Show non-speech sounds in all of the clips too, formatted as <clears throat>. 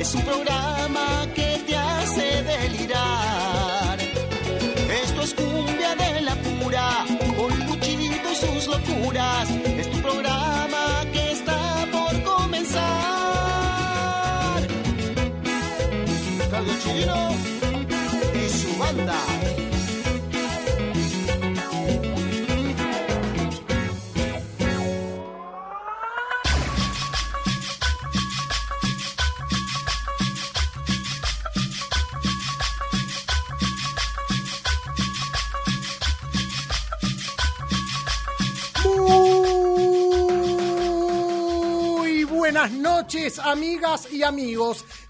Es un programa que te hace delirar. Esto es cumbia de la pura, con Luchito y sus locuras. Es tu programa que está por comenzar. Carlos Chirino y su banda. Amigas y amigos.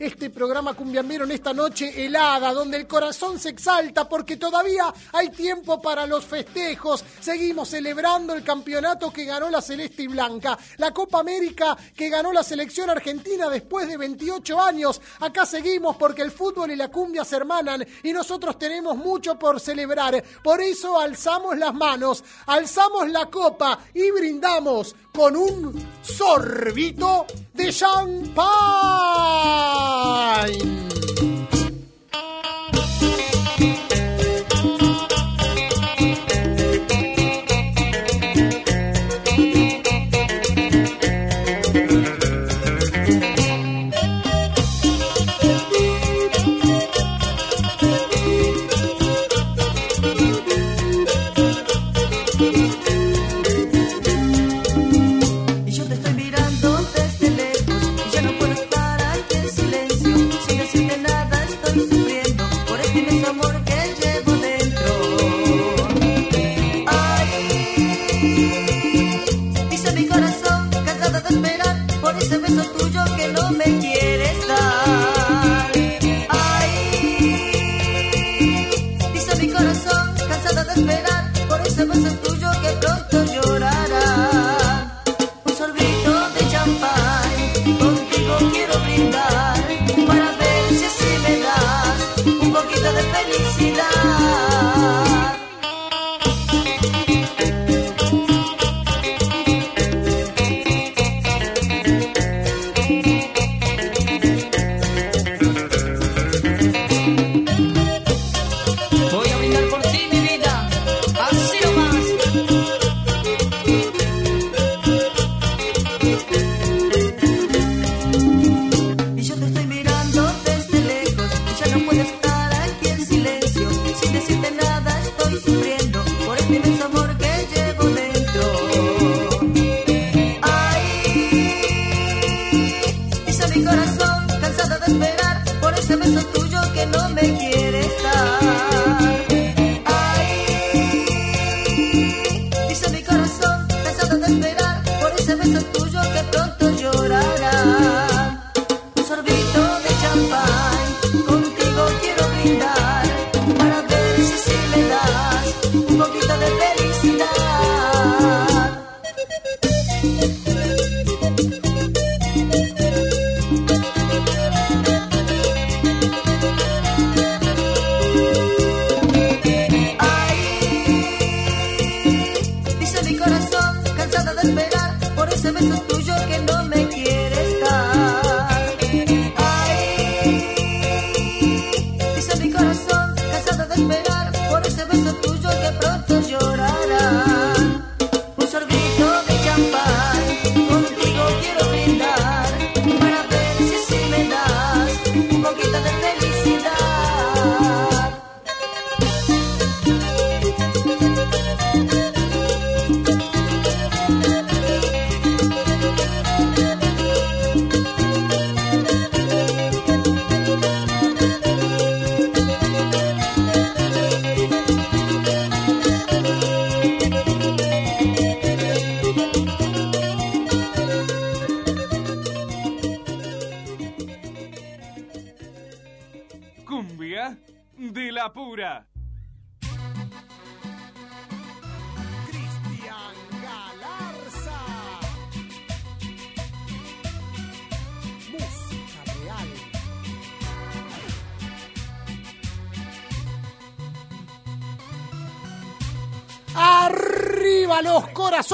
este programa cumbiambero en esta noche helada, donde el corazón se exalta porque todavía hay tiempo para los festejos. Seguimos celebrando el campeonato que ganó la Celeste y Blanca, la Copa América que ganó la selección argentina después de 28 años. Acá seguimos porque el fútbol y la cumbia se hermanan y nosotros tenemos mucho por celebrar. Por eso alzamos las manos, alzamos la copa y brindamos con un sorbito de champán. por ese beso tuyo que no me quiere.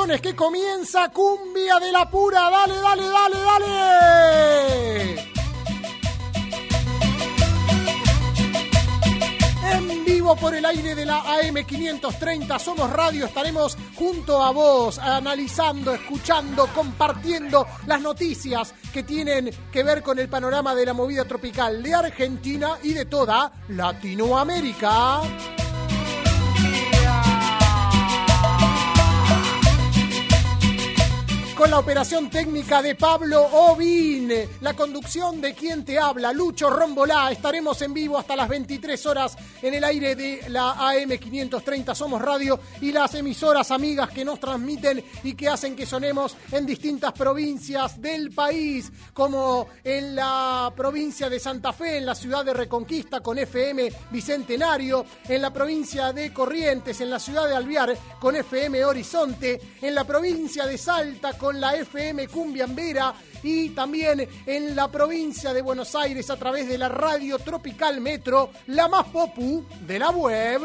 Corazones que comienza cumbia de la pura. Dale, dale, dale, dale. En vivo por el aire de la AM530 Somos Radio. Estaremos junto a vos, analizando, escuchando, compartiendo las noticias que tienen que ver con el panorama de la movida tropical de Argentina y de toda Latinoamérica. La operación técnica de Pablo Ovin, la conducción de quien te habla, Lucho Rombolá. Estaremos en vivo hasta las 23 horas en el aire de la AM530 Somos Radio y las emisoras amigas que nos transmiten y que hacen que sonemos en distintas provincias del país, como en la provincia de Santa Fe, en la ciudad de Reconquista con FM Bicentenario, en la provincia de Corrientes, en la ciudad de Alvear con FM Horizonte, en la provincia de Salta con la FM Cumbiambera y también en la provincia de Buenos Aires a través de la radio Tropical Metro, la más popu de la web.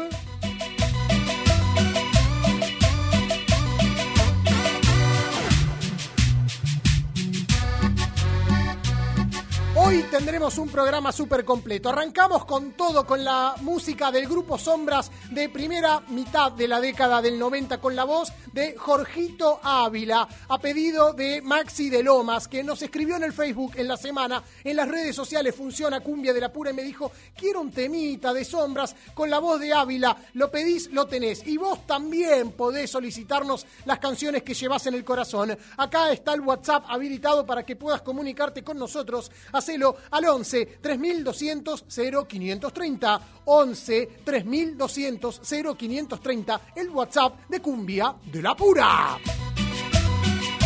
Hoy tendremos un programa súper completo. Arrancamos con todo, con la música del grupo Sombras de primera mitad de la década del 90, con la voz de Jorgito Ávila, a pedido de Maxi de Lomas, que nos escribió en el Facebook en la semana, en las redes sociales funciona Cumbia de la Pura y me dijo, quiero un temita de Sombras con la voz de Ávila, lo pedís, lo tenés. Y vos también podés solicitarnos las canciones que llevas en el corazón. Acá está el WhatsApp habilitado para que puedas comunicarte con nosotros. Hacelo al 11 3200 0530. 11 3200 0530. El WhatsApp de Cumbia de la Pura.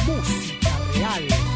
Música real.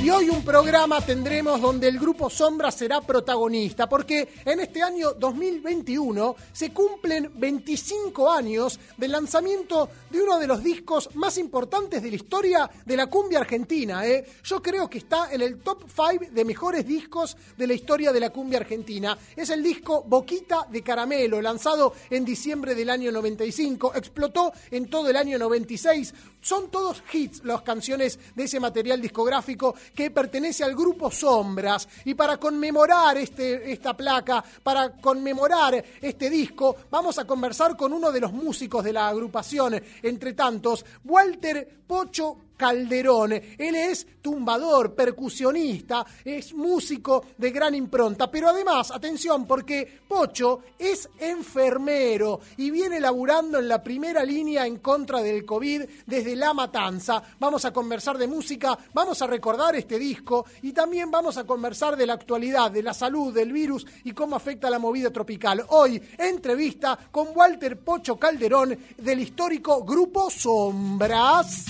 Y hoy un programa tendremos donde el grupo Sombra será protagonista, porque en este año 2021 se cumplen 25 años del lanzamiento de uno de los discos más importantes de la historia de la cumbia argentina. ¿eh? Yo creo que está en el top 5 de mejores discos de la historia de la cumbia argentina. Es el disco Boquita de Caramelo, lanzado en diciembre del año 95, explotó en todo el año 96. Son todos hits las canciones de ese material discográfico que pertenece al grupo Sombras. Y para conmemorar este, esta placa, para conmemorar este disco, vamos a conversar con uno de los músicos de la agrupación, entre tantos, Walter Pocho Calderón. Él es tumbador, percusionista, es músico de gran impronta, pero además, atención, porque Pocho es enfermero y viene laburando en la primera línea en contra del COVID desde La Matanza. Vamos a conversar de música, vamos a recordar este disco y también vamos a conversar de la actualidad, de la salud, del virus y cómo afecta la movida tropical. Hoy, entrevista con Walter Pocho Calderón del histórico Grupo Sombras.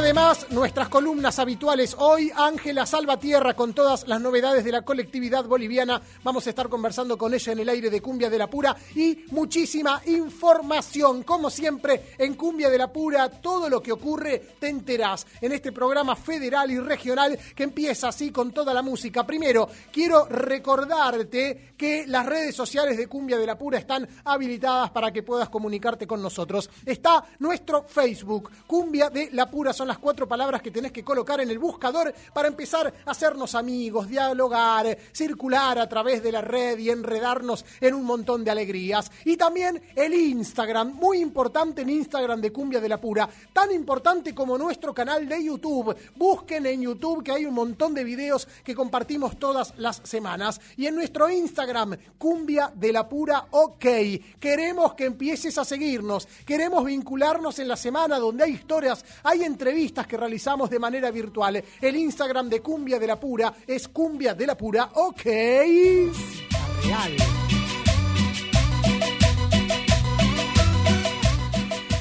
Pero lo demás, nuestras columnas habituales hoy, Ángela Salvatierra con todas las novedades de la colectividad boliviana. Vamos a estar conversando con ella en el aire de Cumbia de la Pura y muchísima información. Como siempre, en Cumbia de la Pura, todo lo que ocurre te enterás en este programa federal y regional que empieza así con toda la música. Primero, quiero recordarte que las redes sociales de Cumbia de la Pura están habilitadas para que puedas comunicarte con nosotros. Está nuestro Facebook, Cumbia de la Pura, son las cuatro palabras que tenés que colocar en el buscador para empezar a hacernos amigos, dialogar, circular a través de la red y enredarnos en un montón de alegrías. Y también el Instagram, muy importante en Instagram de Cumbia de la Pura, tan importante como nuestro canal de YouTube. Busquen en YouTube que hay un montón de videos que compartimos todas las semanas. Y en nuestro Instagram, Cumbia de la Pura OK. Queremos que empieces a seguirnos, queremos vincularnos en la semana donde hay historias, hay entrevistas que realizamos de manera virtual. El Instagram de Cumbia de la Pura es Cumbia de la Pura OK. Real.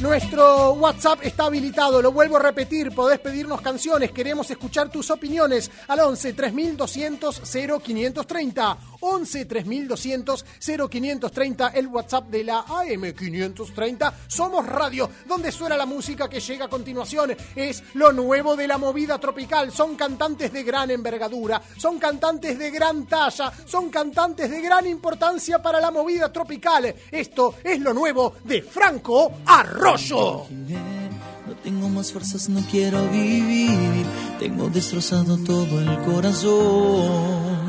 Nuestro WhatsApp está habilitado, lo vuelvo a repetir, podés pedirnos canciones, queremos escuchar tus opiniones al 11 3200 0530. 11 3200 0530, el WhatsApp de la AM 530. Somos radio, donde suena la música que llega a continuación. Es lo nuevo de la movida tropical. Son cantantes de gran envergadura, son cantantes de gran talla, son cantantes de gran importancia para la movida tropical. Esto es lo nuevo de Franco Arroyo. No tengo más fuerzas, no quiero vivir. Tengo destrozado todo el corazón.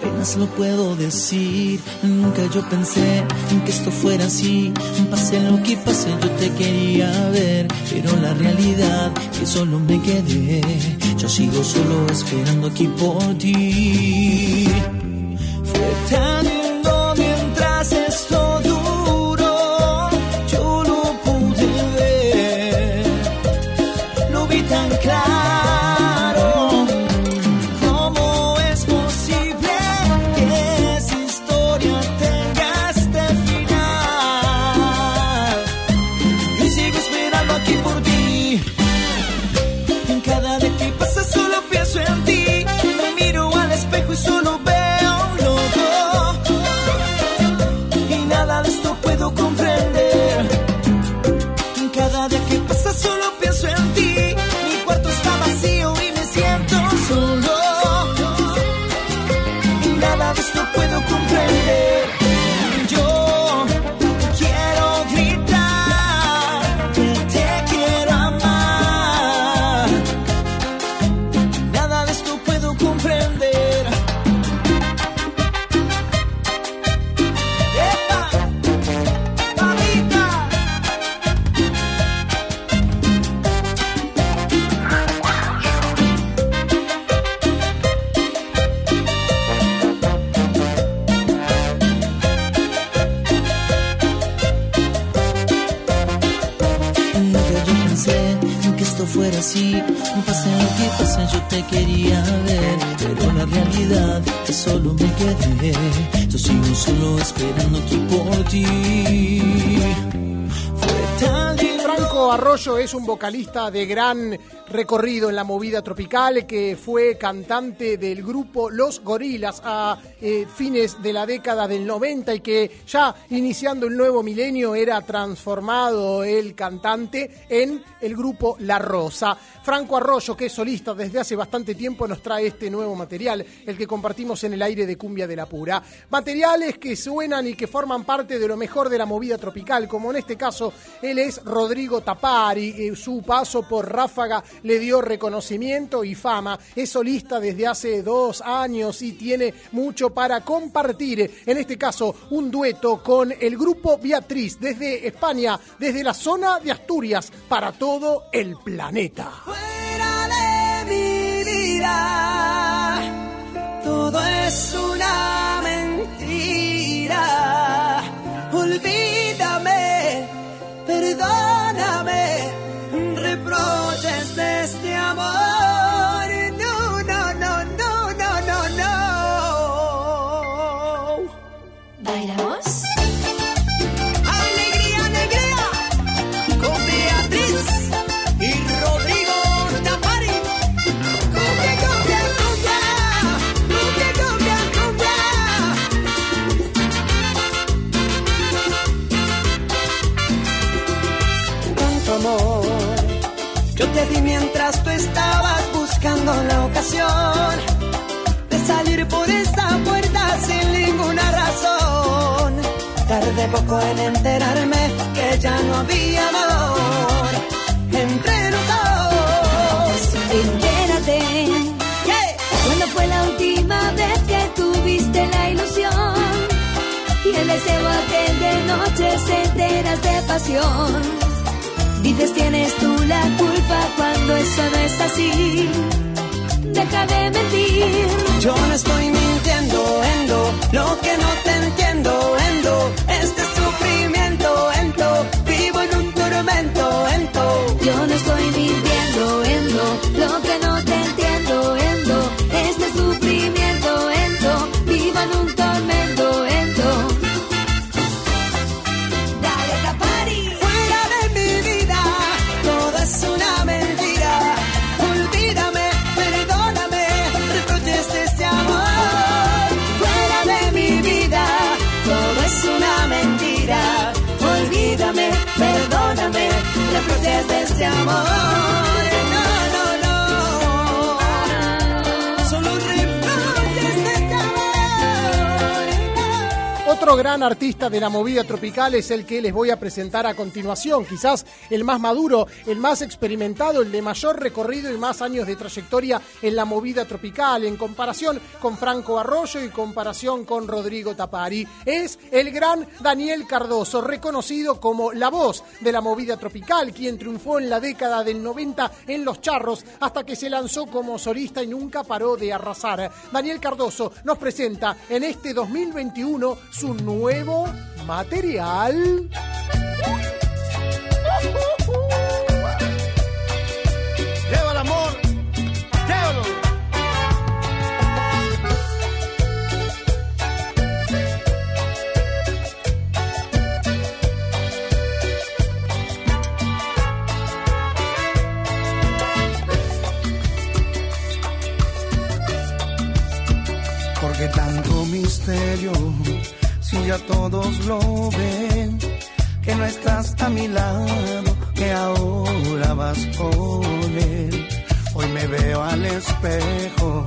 Apenas lo puedo decir. Nunca yo pensé en que esto fuera así. Pase lo que pase, yo te quería ver. Pero la realidad que solo me quedé. Yo sigo solo esperando aquí por ti. Fue tan así. Pase lo que pase, yo te quería ver. Pero la realidad que solo me quedé. Yo sigo solo esperando aquí por ti. Fue tan. Franco Arroyo es un vocalista de gran recorrido en la movida tropical que fue cantante del grupo Los Gorilas a eh, fines de la década del 90 y que ya iniciando el nuevo milenio era transformado el cantante en el grupo La Rosa. Franco Arroyo, que es solista desde hace bastante tiempo, nos trae este nuevo material, el que compartimos en el aire de Cumbia de la Pura. Materiales que suenan y que forman parte de lo mejor de la movida tropical, como en este caso él es Rodrigo Tapari, eh, su paso por Ráfaga le dio reconocimiento y fama, es solista desde hace dos años y tiene mucho para compartir, en este caso un dueto con el grupo Beatriz desde España, desde la zona de Asturias, para todo el planeta. fuera de mi vida. Todo es una tentación de salir por esta puerta sin ninguna razón. Tardé poco en enterarme que ya no había amor entre nosotros. Entérate. ¿Cuándo fue la última vez que tuviste la ilusión? Y el deseo aquel de noches enteras de pasión. Dices tienes tú la culpa cuando eso no es así. Deja de mentir. Yo no estoy mintiendo, Endo, lo que no te entiendo, de este amor. Otro gran artista de la movida tropical es el que les voy a presentar a continuación, quizás el más maduro, el más experimentado, el de mayor recorrido y más años de trayectoria en la movida tropical, en comparación con Franco Arroyo y comparación con Rodrigo Tapari. Es el gran Daniel Cardoso, reconocido como la voz de la movida tropical, quien triunfó en la década del 90 en Los Charros hasta que se lanzó como solista y nunca paró de arrasar. Daniel Cardoso nos presenta en este 2021 su nuevo material. Lleva el amor, llévalo. Porque tanto misterio, si ya todos lo ven, que no estás a mi lado, que ahora vas con él. Hoy me veo al espejo,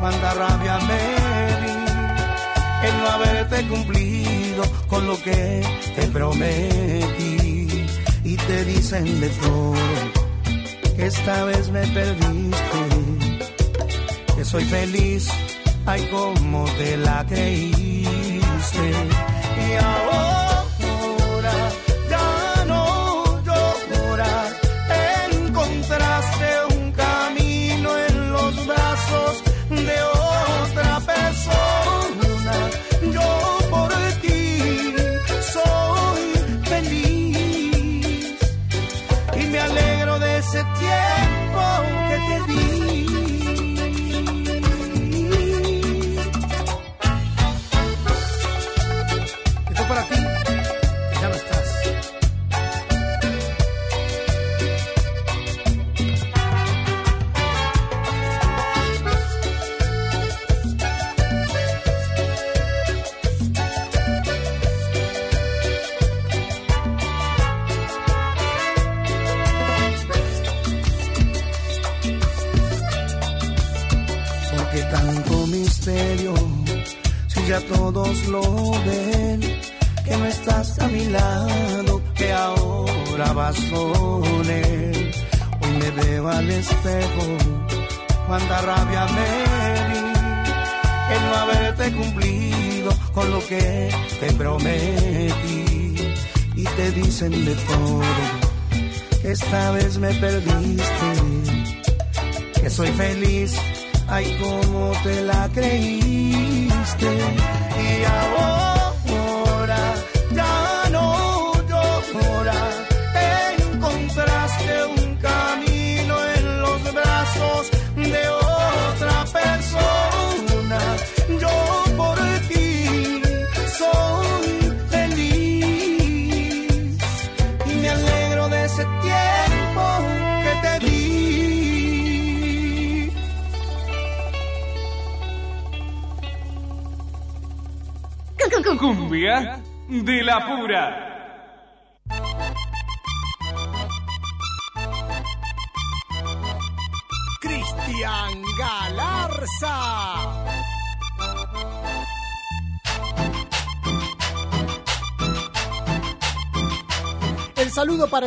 cuánta rabia me di, el no haberte cumplido con lo que te prometí. Y te dicen de todo, que esta vez me perdiste que soy feliz, ay como te la creíste. Y ahora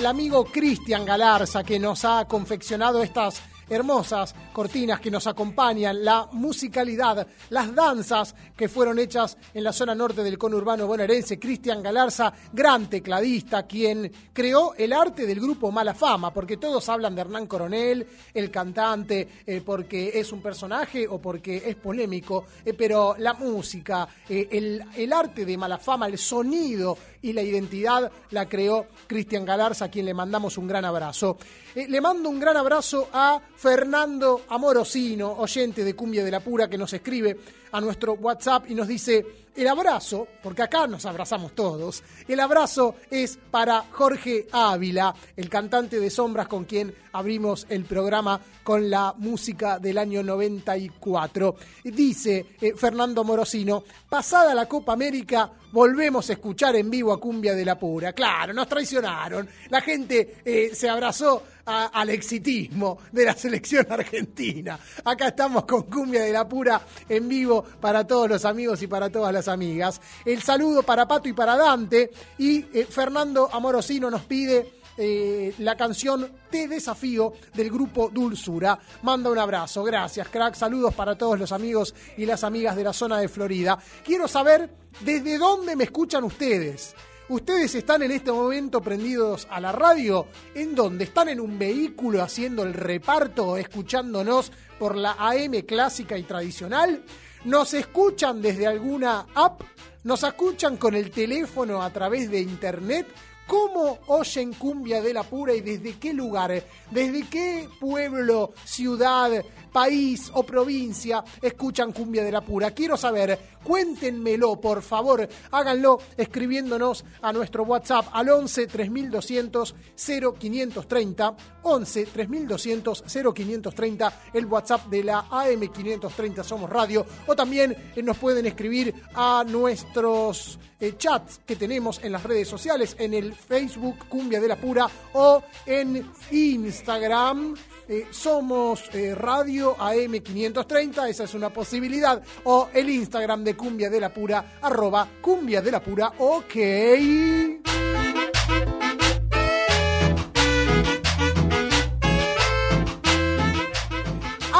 amigo Cristian Galarza que nos ha confeccionado estas hermosas cortinas que nos acompañan, la musicalidad, las danzas que fueron hechas en la zona norte del conurbano bonaerense. Cristian Galarza, gran tecladista, quien creó el arte del grupo Mala Fama, porque todos hablan de Hernán Coronel, el cantante, eh, porque es un personaje o porque es polémico, eh, pero la música, eh, el, el arte de Mala Fama, el sonido y la identidad la creó Cristian Galarza, a quien le mandamos un gran abrazo. Eh, le mando un gran abrazo a Fernando Amorosino, oyente de Cumbia de la Pura, que nos escribe a nuestro WhatsApp y nos dice, el abrazo, porque acá nos abrazamos todos, el abrazo es para Jorge Ávila, el cantante de Sombras con quien abrimos el programa con la música del año 94. Dice eh, Fernando Morosino, pasada la Copa América, volvemos a escuchar en vivo a Cumbia de la Pura. Claro, nos traicionaron. La gente eh, se abrazó al exitismo de la selección argentina. Acá estamos con Cumbia de la Pura en vivo para todos los amigos y para todas las amigas. El saludo para Pato y para Dante. Y eh, Fernando Amorosino nos pide eh, la canción Te Desafío del grupo Dulzura. Manda un abrazo, gracias, crack. Saludos para todos los amigos y las amigas de la zona de Florida. Quiero saber desde dónde me escuchan ustedes. Ustedes están en este momento prendidos a la radio, en donde están en un vehículo haciendo el reparto, escuchándonos por la AM clásica y tradicional. Nos escuchan desde alguna app, nos escuchan con el teléfono a través de internet. ¿Cómo oyen cumbia de la pura y desde qué lugar? ¿Desde qué pueblo, ciudad, país o provincia escuchan cumbia de la pura? Quiero saber, cuéntenmelo por favor, háganlo escribiéndonos a nuestro WhatsApp al 11 3200 0530, 11 3200 0530, el WhatsApp de la AM 530 Somos Radio, o también eh, nos pueden escribir a nuestros eh, chats que tenemos en las redes sociales, en el Facebook Cumbia de la Pura o en Instagram. Eh, somos eh, Radio AM530, esa es una posibilidad, o el Instagram de Cumbia de la Pura, arroba Cumbia de la Pura, ok.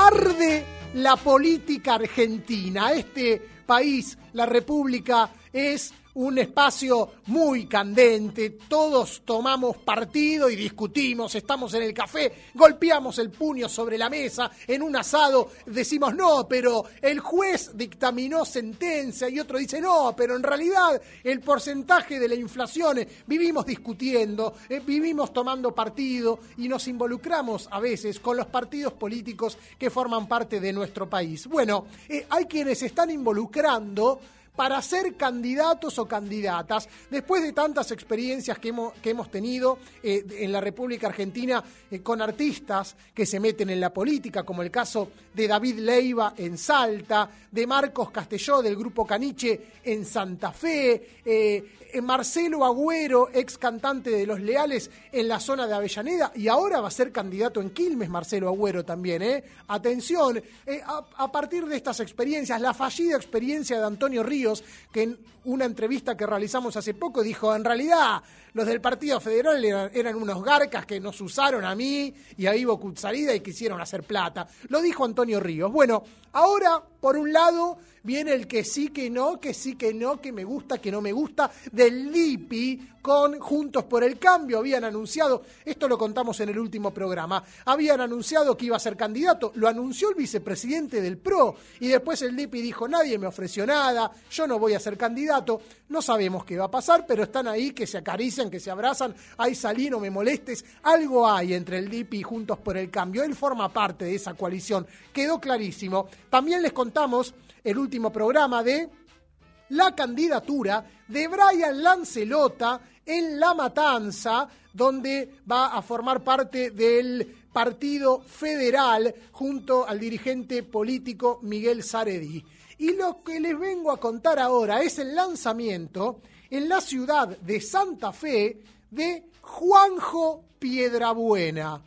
arde la política argentina. Este país, la República, es un espacio muy candente, todos tomamos partido y discutimos, estamos en el café, golpeamos el puño sobre la mesa, en un asado decimos no, pero el juez dictaminó sentencia y otro dice no, pero en realidad el porcentaje de la inflación, eh, vivimos discutiendo, eh, vivimos tomando partido y nos involucramos a veces con los partidos políticos que forman parte de nuestro país. Bueno, eh, hay quienes están involucrando para ser candidatos o candidatas, después de tantas experiencias que hemos, que hemos tenido eh, en la República Argentina eh, con artistas que se meten en la política, como el caso de David Leiva en Salta, de Marcos Castelló del Grupo Caniche en Santa Fe, eh, Marcelo Agüero, ex cantante de Los Leales en la zona de Avellaneda, y ahora va a ser candidato en Quilmes, Marcelo Agüero también, ¿eh? Atención, eh, a, a partir de estas experiencias, la fallida experiencia de Antonio Ríos, que en una entrevista que realizamos hace poco dijo, en realidad los del Partido Federal eran, unos garcas que nos usaron a mí y a Ivo Kutsarida y quisieron hacer plata. Lo dijo Antonio Ríos. Bueno, ahora, por un lado, viene el que sí, que no, que sí, que no, que me gusta, que no me gusta, del LIPI con Juntos por el Cambio. Habían anunciado, esto lo contamos en el último programa, habían anunciado que iba a ser candidato, lo anunció el vicepresidente del PRO y después el LIPI dijo, nadie me ofreció nada, yo no voy a ser candidato, no sabemos qué va a pasar, pero están ahí que se acarician, que se abrazan, ahí salí, no me molestes, algo hay entre el LIPI y Juntos por el Cambio, él forma parte de esa coalición, quedó clarísimo. También les contamos el último programa de la candidatura de Brian Lancelota en La Matanza, donde va a formar parte del Partido Federal junto al dirigente político Miguel Saredi. Y lo que les vengo a contar ahora es el lanzamiento en la ciudad de Santa Fe de Juanjo Piedrabuena.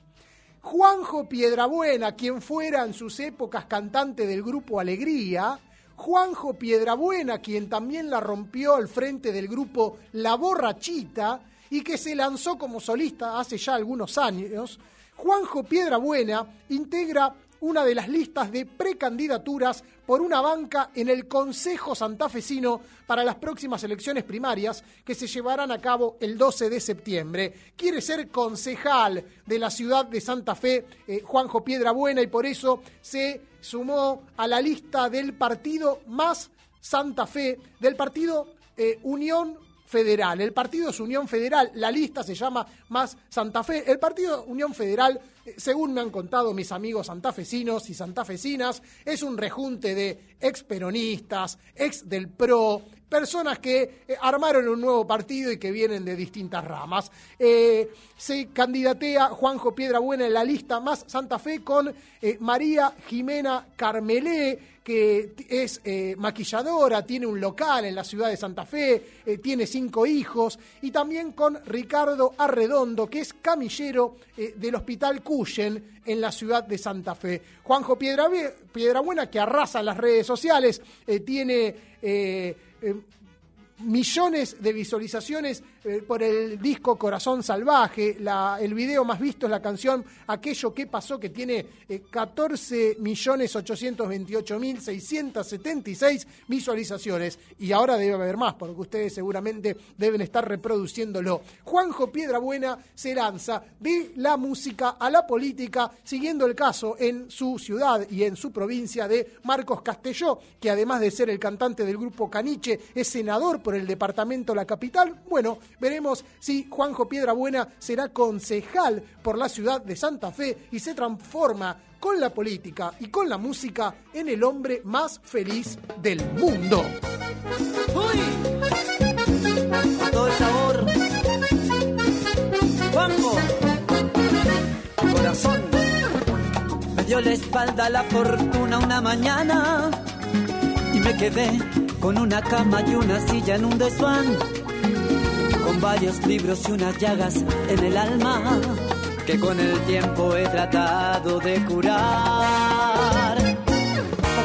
Juanjo Piedrabuena, quien fuera en sus épocas cantante del grupo Alegría, Juanjo Piedrabuena, quien también la rompió al frente del grupo La Borrachita y que se lanzó como solista hace ya algunos años, Juanjo Piedrabuena integra una de las listas de precandidaturas por una banca en el Consejo Santafesino para las próximas elecciones primarias que se llevarán a cabo el 12 de septiembre. Quiere ser concejal de la ciudad de Santa Fe, eh, Juanjo Piedrabuena, y por eso se sumó a la lista del partido más Santa Fe, del partido eh, Unión Federal. El partido es Unión Federal, la lista se llama Más Santa Fe. El partido Unión Federal, eh, según me han contado mis amigos santafesinos y santafesinas, es un rejunte de ex peronistas, ex del PRO, personas que eh, armaron un nuevo partido y que vienen de distintas ramas. Eh, se candidatea Juanjo Piedrabuena en la lista Más Santa Fe con eh, María Jimena Carmelé, que es maquilladora, tiene un local en la ciudad de Santa Fe, tiene cinco hijos, y también con Ricardo Arredondo, que es camillero del Hospital Cuyen en la ciudad de Santa Fe. Juanjo Piedrabuena, que arrasa las redes sociales, tiene... eh, millones de visualizaciones eh, por el disco Corazón Salvaje. La- el video más visto es la canción Aquello que pasó, que tiene eh, 14 millones 828 mil 676 visualizaciones. Y ahora debe haber más, porque ustedes seguramente deben estar reproduciéndolo. Juanjo Piedrabuena se lanza de la música a la política, siguiendo el caso en su ciudad y en su provincia de Marcos Castelló, que además de ser el cantante del grupo Caniche, es senador por el departamento La Capital. Bueno, veremos si Juanjo Piedrabuena será concejal por la ciudad de Santa Fe y se transforma con la política y con la música en el hombre más feliz del mundo. con todo el sabor. Juanjo, corazón, me dio la espalda la fortuna una mañana y me quedé con una cama y una silla en un desván, varios libros y unas llagas en el alma que con el tiempo he tratado de curar.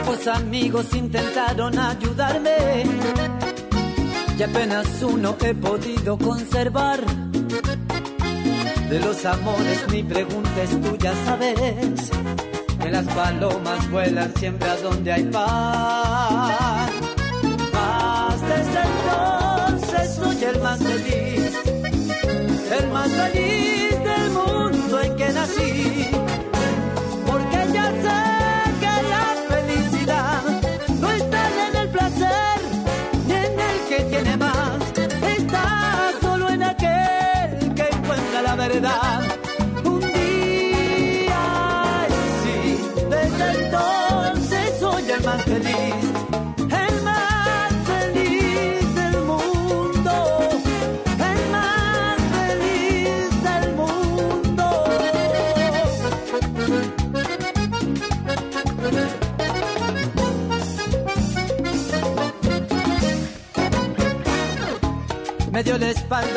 Pocos amigos intentaron ayudarme y apenas uno he podido conservar. De los amores ni preguntes, tú ya sabes que las palomas vuelan siempre a donde hay paz. Mas desde entonces soy el más feliz, el más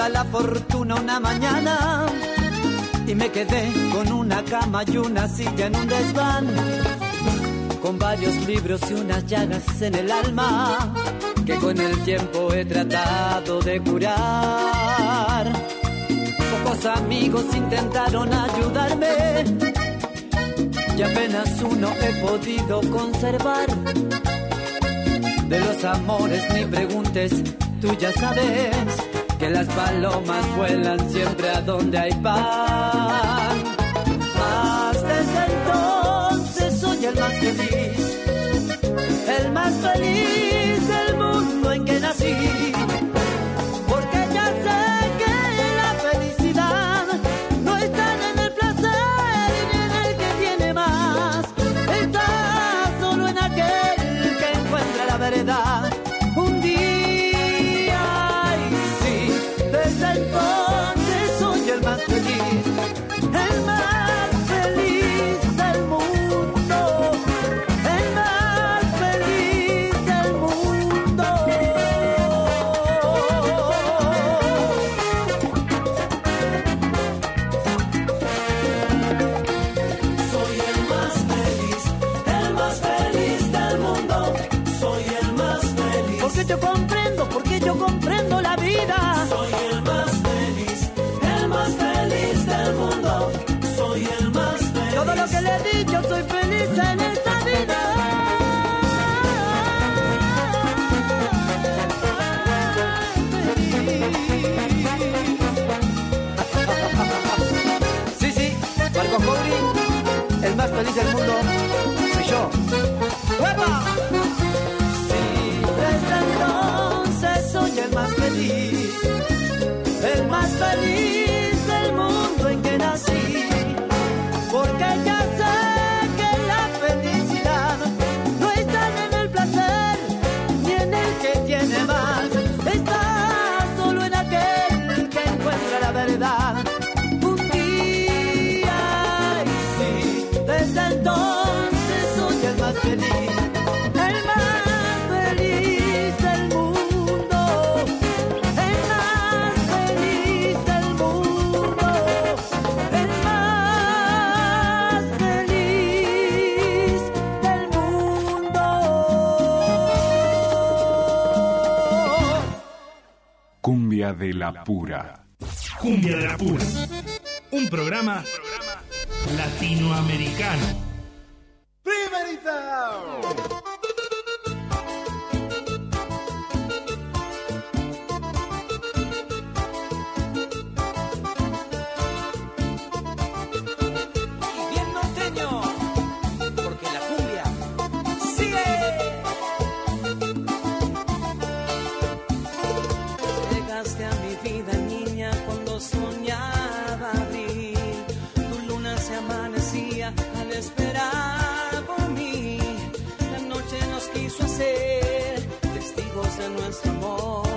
la fortuna una mañana y me quedé con una cama y una silla en un desván, con varios libros y unas llagas en el alma que con el tiempo he tratado de curar. Pocos amigos intentaron ayudarme y apenas uno he podido conservar. De los amores ni preguntes, tú ya sabes que las palomas vuelan siempre a donde hay paz. Mas desde entonces soy el más feliz, feliz del mundo, de la pura. Cumbia de la Pura. Un programa latinoamericano. Niña, cuando soñaba abrir. Tu luna se amanecía al esperar por mí. La noche nos quiso hacer testigos de nuestro amor.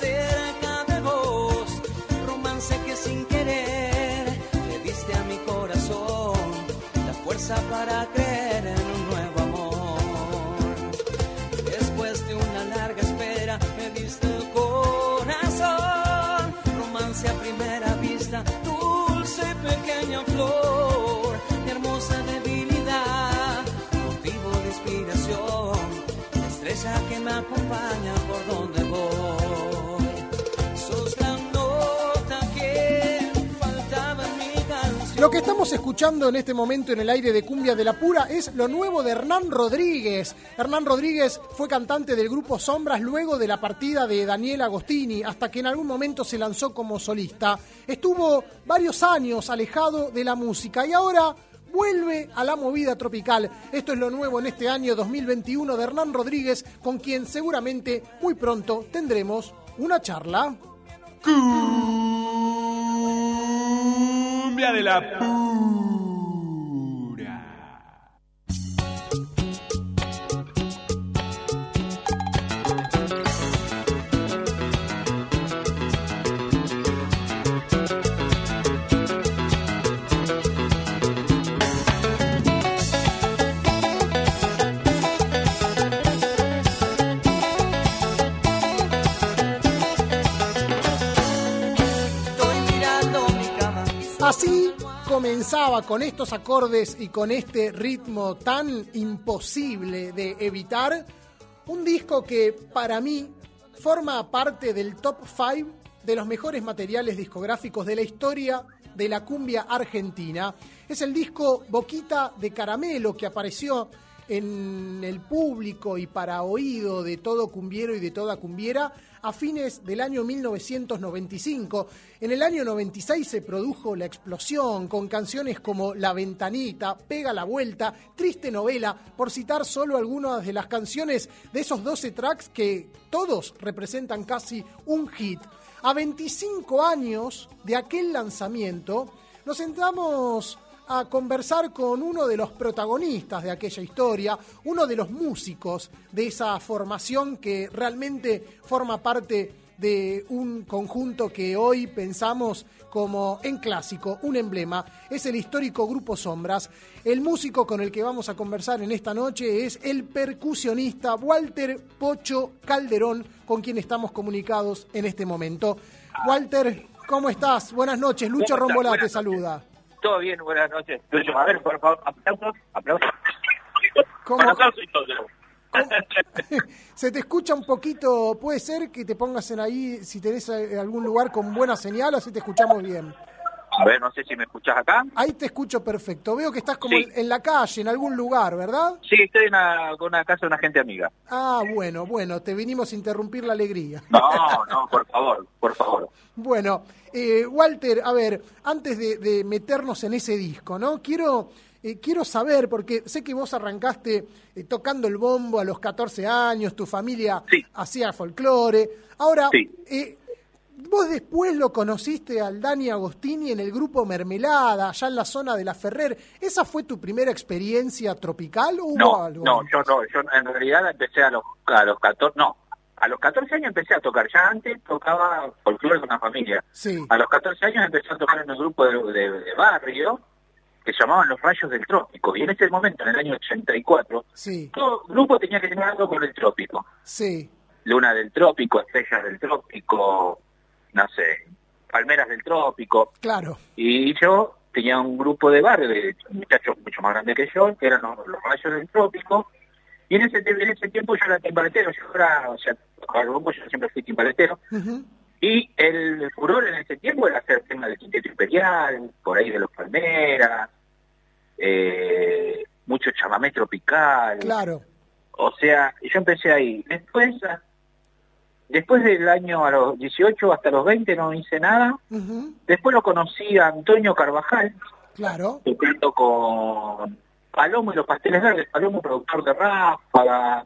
Cerca de vos. Romance que sin querer le diste a mi corazón la fuerza para creer en un nuevo amor. Después de una larga espera me diste el corazón. Romance a primera vista, dulce pequeña flor. Mi hermosa debilidad, motivo de inspiración. Estrella que me acompaña por donde Lo que estamos escuchando en este momento en el aire de Cumbia de la Pura es lo nuevo de Hernán Rodríguez. Hernán Rodríguez fue cantante del grupo Sombras luego de la partida de Daniel Agostini, hasta que en algún momento se lanzó como solista. Estuvo varios años alejado de la música y ahora vuelve a la movida tropical. Esto es lo nuevo en este año 2021 de Hernán Rodríguez, con quien seguramente muy pronto tendremos una charla. Cumbia de la comenzaba con estos acordes y con este ritmo tan imposible de evitar, un disco que para mí forma parte del top 5 de los mejores materiales discográficos de la historia de la cumbia argentina. Es el disco Boquita de Caramelo que apareció en el público y para oído de todo cumbiero y de toda cumbiera a fines del año 1995. En el año 96 se produjo La Explosión con canciones como La Ventanita, Pega la Vuelta, Triste Novela, por citar solo algunas de las canciones de esos 12 tracks que todos representan casi un hit. A 25 años de aquel lanzamiento, nos sentamos a conversar con uno de los protagonistas de aquella historia, uno de los músicos de esa formación que realmente forma parte de un conjunto que hoy pensamos como en clásico, un emblema, es el histórico Grupo Sombras. El músico con el que vamos a conversar en esta noche es el percusionista Walter Pocho Calderón, con quien estamos comunicados en este momento. Walter, ¿cómo estás? Buenas noches, Lucho Rombolá te saluda. Todo bien, buenas noches. A ver, por favor, aplausos, aplausos. ¿Cómo? Un aplauso y todo. <laughs> Se te escucha un poquito, puede ser que te pongas en ahí, si tenés eh, algún lugar con buena señal, así te escuchamos bien. A ver, no sé si me escuchás acá. Ahí te escucho perfecto. Veo que estás como Sí. en, en la calle, en algún lugar, ¿verdad? Sí, estoy en una, casa de una gente amiga. Ah, bueno, bueno, te vinimos a interrumpir la alegría. No, no, por favor, por favor. <laughs> Bueno, eh, Walter, a ver, antes de, de meternos en ese disco, ¿no? Quiero, eh, quiero saber, porque sé que vos arrancaste eh, tocando el bombo a los 14 años, tu familia Sí. hacía folclore. Ahora, Sí. Vos después lo conociste al Dani Agostini en el grupo Mermelada, allá en la zona de la Ferrer. ¿Esa fue tu primera experiencia tropical o hubo No, algo? no, yo no, yo en realidad empecé a los, a los 14, no, a los 14 años empecé a tocar, ya antes tocaba folclore con la familia. Sí, A los 14 años empecé a tocar en un grupo de, de- de barrio que se llamaban Los Rayos del Trópico, y en ese momento, en el año 84, sí, todo grupo tenía que tener algo con el trópico. sí, Luna del Trópico, Estrellas del Trópico, no sé, Palmeras del Trópico. claro. Y yo tenía un grupo de barrio de muchachos mucho más grandes que yo, que eran los, los rayos del Trópico. Y en ese, en ese tiempo yo era timbaletero, yo era, o sea, yo siempre fui timbaletero. Y el furor en ese tiempo era hacer temas de Quinteto Imperial, por ahí de los Palmeras, eh, mucho chamamé tropical. Claro. O sea, yo empecé ahí. Después, después del año a los 18 hasta los 20 no hice nada. Después lo conocí a Antonio Carvajal, Claro. tocando con Palomo y los Pasteles Verdes. Palomo, productor de Ráfaga,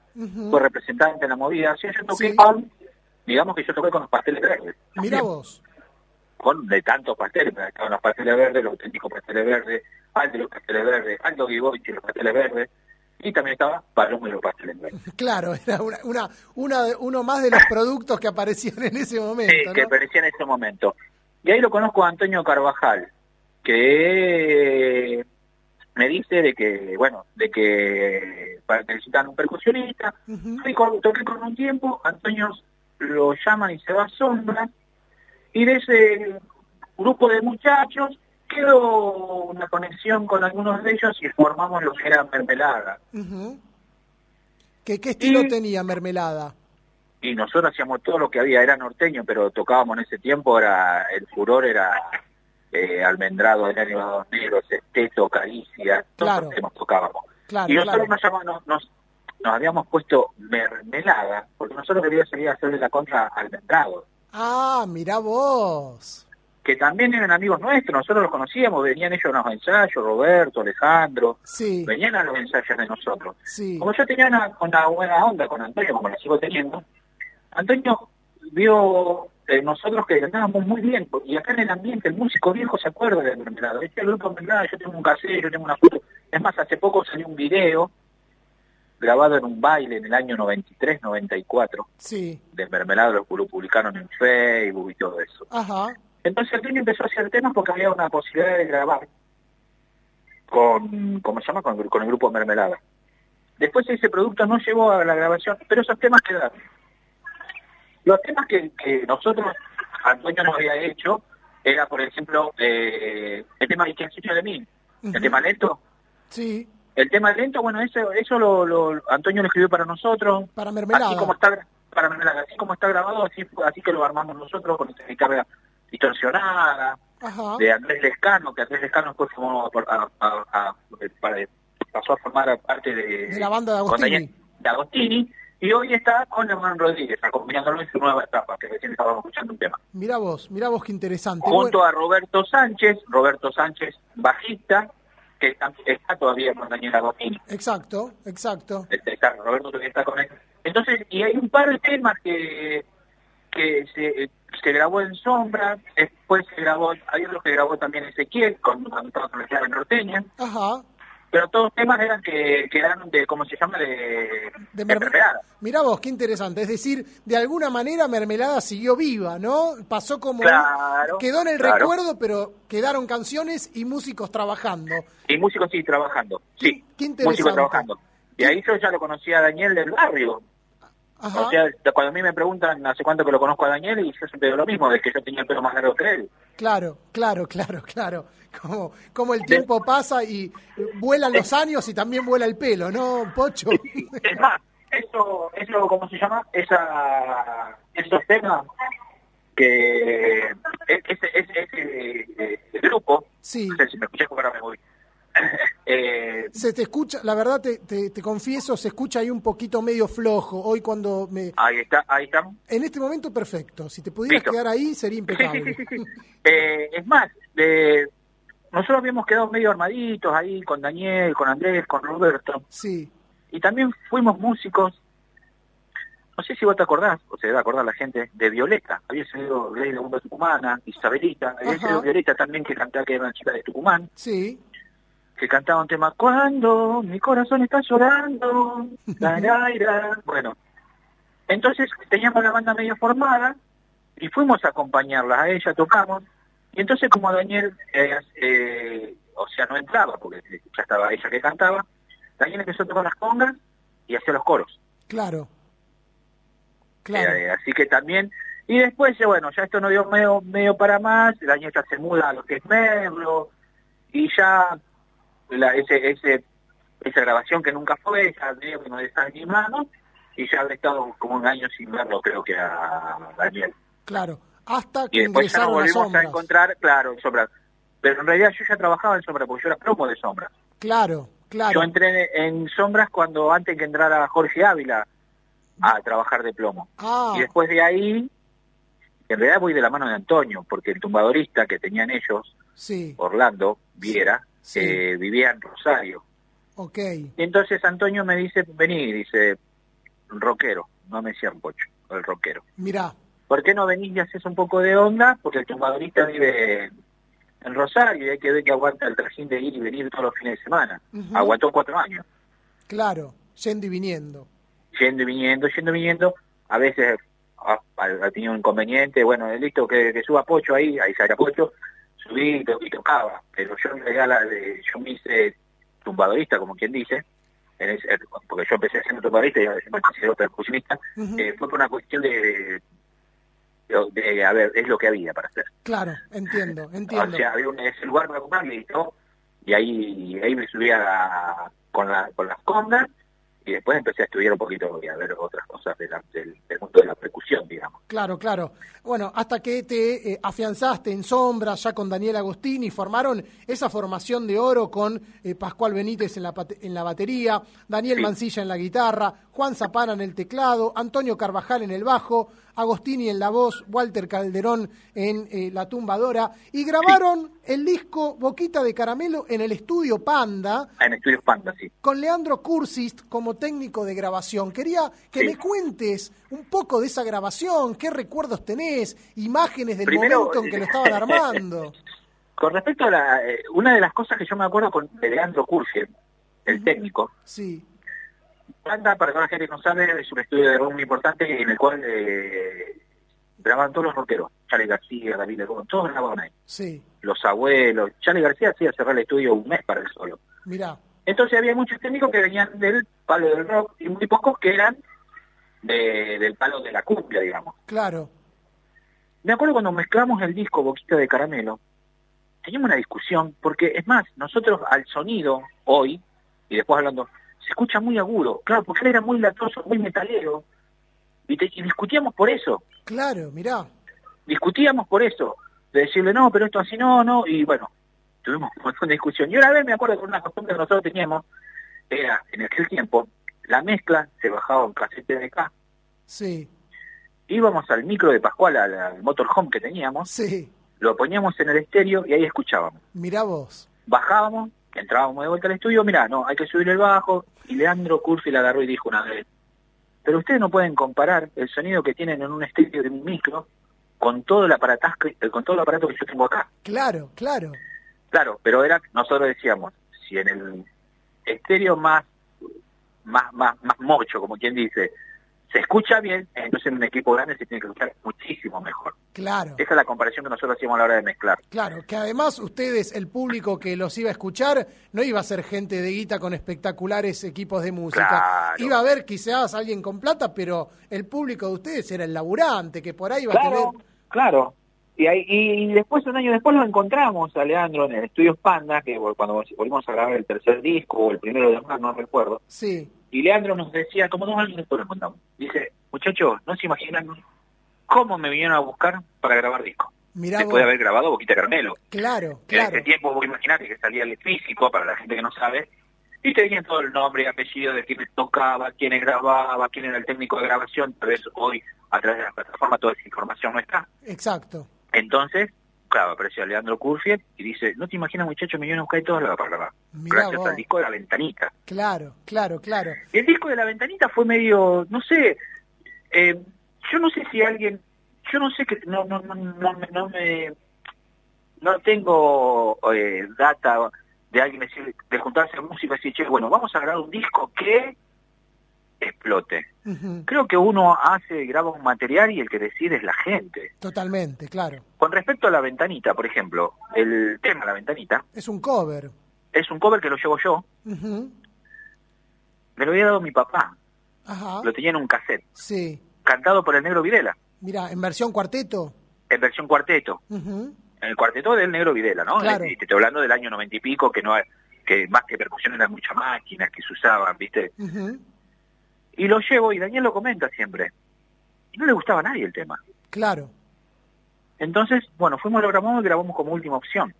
fue representante en la movida. Así yo toqué Sí. con, digamos que yo toqué con los Pasteles Verdes. Mira vos. Con de tantos pasteles, pero estaban los Pasteles Verdes, los auténticos Pasteles Verdes, Aldo los Pasteles Verdes, Aldo Guiboich y los Pasteles Verdes. Y también estaba Palomo y los Pasteles. Claro, era una, una, una uno más de los productos que aparecían en ese momento. Sí, que ¿no? aparecía en ese momento. Y ahí lo conozco a Antonio Carvajal, que me dice de que, bueno, de que para que necesitan un percusionista. Ujú. Fui con, toqué con un tiempo, Antonio lo llaman y se va a Sombra, y de ese grupo de muchachos quedó una conexión con algunos de ellos y formamos lo que era Mermelada. Ujú. ¿Qué, ¿Qué estilo Y- tenía Mermelada? y nosotros hacíamos todo lo que había, era norteño, pero tocábamos en ese tiempo, era el furor era eh, Almendrado, Enanimados Negros, Esteto, Caricia, todos Claro. los temas tocábamos. Claro, y nosotros claro. nos, llamamos, nos, nos, habíamos puesto mermelada, porque nosotros queríamos salir a hacerle la contra Almendrado, Ah, mirá vos. Que también eran amigos nuestros, nosotros los conocíamos, venían ellos a los ensayos, Roberto, Alejandro, Sí, venían a los ensayos de nosotros. sí. Como yo tenía una, una buena onda con Antonio, como la sigo teniendo, Antonio vio eh, nosotros que andábamos muy bien, y acá en el ambiente el músico viejo se acuerda de Mermelada. Este grupo Mermelada, yo tengo un casero, yo tengo una foto. Es más, hace poco salió un video grabado en un baile en el año 93, 94, Sí. de Mermelada, lo lo publicaron en Facebook y todo eso. Ajá. Entonces Antonio empezó a hacer temas porque había una posibilidad de grabar con, ¿cómo se llama? Con, el- con el grupo Mermelada. Después ese producto no llegó a la grabación, pero esos temas quedaron. Los temas que, que nosotros, Antonio nos había hecho, era, por ejemplo, eh, el tema de de mí, el tema lento. Sí, El tema lento, bueno, eso, eso lo, lo- Antonio lo escribió para nosotros. para mermelada. Así como está para Mermelada, así como está grabado, así, así que lo armamos nosotros con esta guitarra distorsionada, Ajá. de Andrés Lescano, que Andrés Lescano después formó a- a- a- pasó a formar parte de, De la banda de Agostini. Daniel- de Agostini, y hoy está con Hernán Rodríguez, acompañándolo en su nueva etapa, que recién estábamos escuchando un tema. Mirá vos, mirá vos qué interesante. Junto Bueno, a Roberto Sánchez, Roberto Sánchez, bajista, que está, está todavía con Daniel Agostini. exacto, exacto. Está, Roberto todavía está con él. Entonces, y hay un par de temas que, que se, se grabó en Sombra, después se grabó, hay otros que grabó también Ezequiel, con, cuando estaba con la clave norteña, Ajá. pero todos temas eran que, que eran de, ¿cómo se llama?, de, De de mermelada. Mirá vos, qué interesante. Es decir, de alguna manera Mermelada siguió viva, ¿no? Pasó como... Claro, quedó en el claro. recuerdo, pero quedaron canciones y músicos trabajando. Y músicos sí trabajando, sí, Qué interesante. músicos trabajando. Y ahí yo ya lo conocía a Daniel del barrio. Ajá. O sea, cuando a mí me preguntan hace cuánto que lo conozco a Daniel, y yo siempre digo lo mismo, de que yo tenía el pelo más largo que él. Claro, claro, claro, claro. Como, como el tiempo pasa y vuelan los años y también vuela el pelo, ¿no, Pocho? Es más, eso, eso ¿cómo se llama? Esa, esos temas que e- ese, ese, ese, eh, grupo, Sí. no sé si me escuchás porque ahora me voy. <laughs> eh, Se te escucha, la verdad te, te, te confieso, se escucha ahí un poquito medio flojo. Hoy cuando me... ahí está, ahí estamos. En este momento perfecto. Si te pudieras Listo. quedar ahí sería impecable. sí, sí, sí. Eh, es más, de, nosotros habíamos quedado medio armaditos ahí con Daniel, con Andrés, con Roberto, Sí, y también fuimos músicos. No sé si vos te acordás, o se debe acordar la gente, de Violeta. Había salido Ley de Mundo Tucumana, Isabelita, había Ajá. salido Violeta también que cantaba, que era una chica de Tucumán, sí. Que cantaba un tema, cuando mi corazón está llorando, la, <laughs> la, la". bueno. Entonces teníamos la banda medio formada y fuimos a acompañarla, a ella tocamos, y entonces como Daniel, eh, eh, o sea, no entraba, porque ya estaba ella que cantaba, Daniel empezó a tocar las congas y hacía los coros. Claro. Claro. Eh, así que también, y después, bueno, ya esto no dio medio, medio para más, Daniel ya se muda a lo que es Merlo, y ya la, ese, ese, esa grabación que nunca fue, ya medio que no está en mis manos, y ya habré estado como un año sin verlo, creo que a Daniel. Claro. Hasta que Y después ya nos volvimos a sombras. encontrar, claro, en Sombra. Pero en realidad yo ya trabajaba en Sombra, porque yo era promo de Sombra. Claro, claro. Yo entré en Sombras cuando antes que entrara Jorge Ávila a trabajar de plomo. Ah, Y después de ahí, en realidad voy de la mano de Antonio, porque el tumbadorista que tenían ellos, sí, Orlando Viera, Sí. vivía en Rosario. ok. Y entonces Antonio me dice, vení, dice, rockero, no me decían pocho, el rockero. Mirá, ¿Por qué no venís y haces un poco de onda? Porque el tumbadorista vive en Rosario y hay que ver que aguanta el trajín de ir y venir todos los fines de semana. Ujú. Aguantó cuatro años. claro. Yendo y viniendo. yendo y viniendo, yendo y viniendo, a veces ha, ha tenido un inconveniente, bueno, listo, que, que suba Pocho ahí, ahí sale Pocho, subí y, to- y tocaba, pero yo en realidad yo me hice tumbadorista, como quien dice, en ese- porque yo empecé siendo tumbadorista y ahora me considero percusionista, Ujú. eh, fue por una cuestión de, de, de, a ver, es lo que había para hacer. Claro, entiendo, entiendo. O sea, había un, ese lugar para ocupar, listo, y ahí, ahí me subía con, la, con las condas, y después empecé a estudiar un poquito y a ver otras cosas de la- del, del mundo de la percusión, digamos. Claro, claro. Bueno, hasta que te eh, afianzaste en sombra ya con Daniel Agostini, formaron esa formación de oro con eh, Pascual Benítez en la, en la batería, Daniel Sí. Mancilla en la guitarra, Juan Zapana en el teclado, Antonio Carvajal en el bajo, Agostini en la voz, Walter Calderón en eh, la tumbadora, y grabaron el disco Boquita de Caramelo en el estudio Panda En Estudios Panda, sí. con Leandro Cursist como técnico de grabación. Quería que Sí. me cuentes un poco de esa grabación, qué recuerdos tenés, imágenes del Primero, momento en que lo estaban <laughs> armando. Con respecto a la, eh, una de las cosas que yo me acuerdo con Leandro Curge, el técnico, Sí, Panda, para que no sabe, es un estudio de rock muy importante en el cual eh, grababan todos los rockeros, Charlie García, David Lebón, todos grababan ahí. sí, Los abuelos, Charlie García hacía cerrar el estudio un mes para él solo. mirá, Entonces había muchos técnicos que venían del palo del rock y muy pocos que eran de- del palo de la cumbia, digamos. claro, me acuerdo cuando mezclamos el disco Boquita de Caramelo, teníamos una discusión, porque es más, nosotros al sonido hoy, y después hablando, se escucha muy agudo, claro, porque él era muy latoso, muy metalero, y, te- y discutíamos por eso, Claro, mirá. discutíamos por eso, de decirle, no, pero esto así no, no, y bueno, tuvimos un montón de discusión. Y una vez me acuerdo que una costumbre que nosotros teníamos, era, en aquel tiempo, la mezcla se bajaba en casete de acá, Sí, íbamos al micro de Pascual, al, al motorhome que teníamos, sí. lo poníamos en el estéreo y ahí escuchábamos. Mirá vos. Bajábamos, entrábamos de vuelta al estudio, mirá, no, hay que subir el bajo, y Leandro Curfi la agarró y dijo una vez, pero ustedes no pueden comparar el sonido que tienen en un estéreo de un micro con todo el aparato, con todo el aparato que yo tengo acá. Claro, claro. Claro, pero era, nosotros decíamos, si en el estéreo más, más, más, más mocho, como quien dice, se escucha bien, entonces en un equipo grande se tiene que escuchar muchísimo mejor. Claro, Esa es la comparación que nosotros hacíamos a la hora de mezclar. claro. Que además ustedes, el público que los iba a escuchar, no iba a ser gente de guita con espectaculares equipos de música. Claro. Iba a haber quizás alguien con plata, pero el público de ustedes era el laburante, que por ahí iba a Claro, tener... claro. Y, ahí, y después, un año después, lo encontramos a Leandro en el Estudios Panda, que cuando volvimos a grabar el tercer disco, o el primero de más, no recuerdo, Sí, y Leandro nos decía, como dos años después lo encontramos, dice, muchachos, no se imaginan cómo me vinieron a buscar para grabar disco. mirá Después vos. de haber grabado Boquita Carmelo. Claro, En claro. ese tiempo, vos imaginate que salía el físico, para la gente que no sabe, y te venían todo el nombre y apellido de quién tocaba, quién grababa, quién era el técnico de grabación, pero eso hoy, a través de la plataforma, toda esa información no está. Exacto. Entonces, claro, apareció Leandro Curfiet y dice, no te imaginas muchachos, me vienen a buscar y todo lo para grabar. Mirá Gracias vos. al disco de La Ventanita. Claro, claro, claro. Y el disco de La Ventanita fue medio, no sé, eh, yo no sé si alguien, yo no sé que, no, no, no, no, me- no me, no tengo eh, data de alguien decir, de juntarse a música y decir, che, bueno, vamos a grabar un disco que explote. Creo que uno hace, graba un material y el que decide es la gente. Totalmente, claro. Con respecto a La Ventanita, por ejemplo, el tema La Ventanita Es un cover. es un cover que lo llevo yo, me lo había dado mi papá, Ajá. lo tenía en un cassette, Sí. cantado por el Negro Videla, Mira, en versión cuarteto. en versión cuarteto, en el cuarteto del Negro Videla, ¿no? Claro. Te estoy hablando del año noventa y pico, que no que más que percusión eran muchas máquinas que se usaban, ¿viste? Y lo llevo y Daniel lo comenta siempre. Y no le gustaba a nadie el tema. Claro. Entonces, bueno, fuimos, lo grabamos y grabamos como última opción.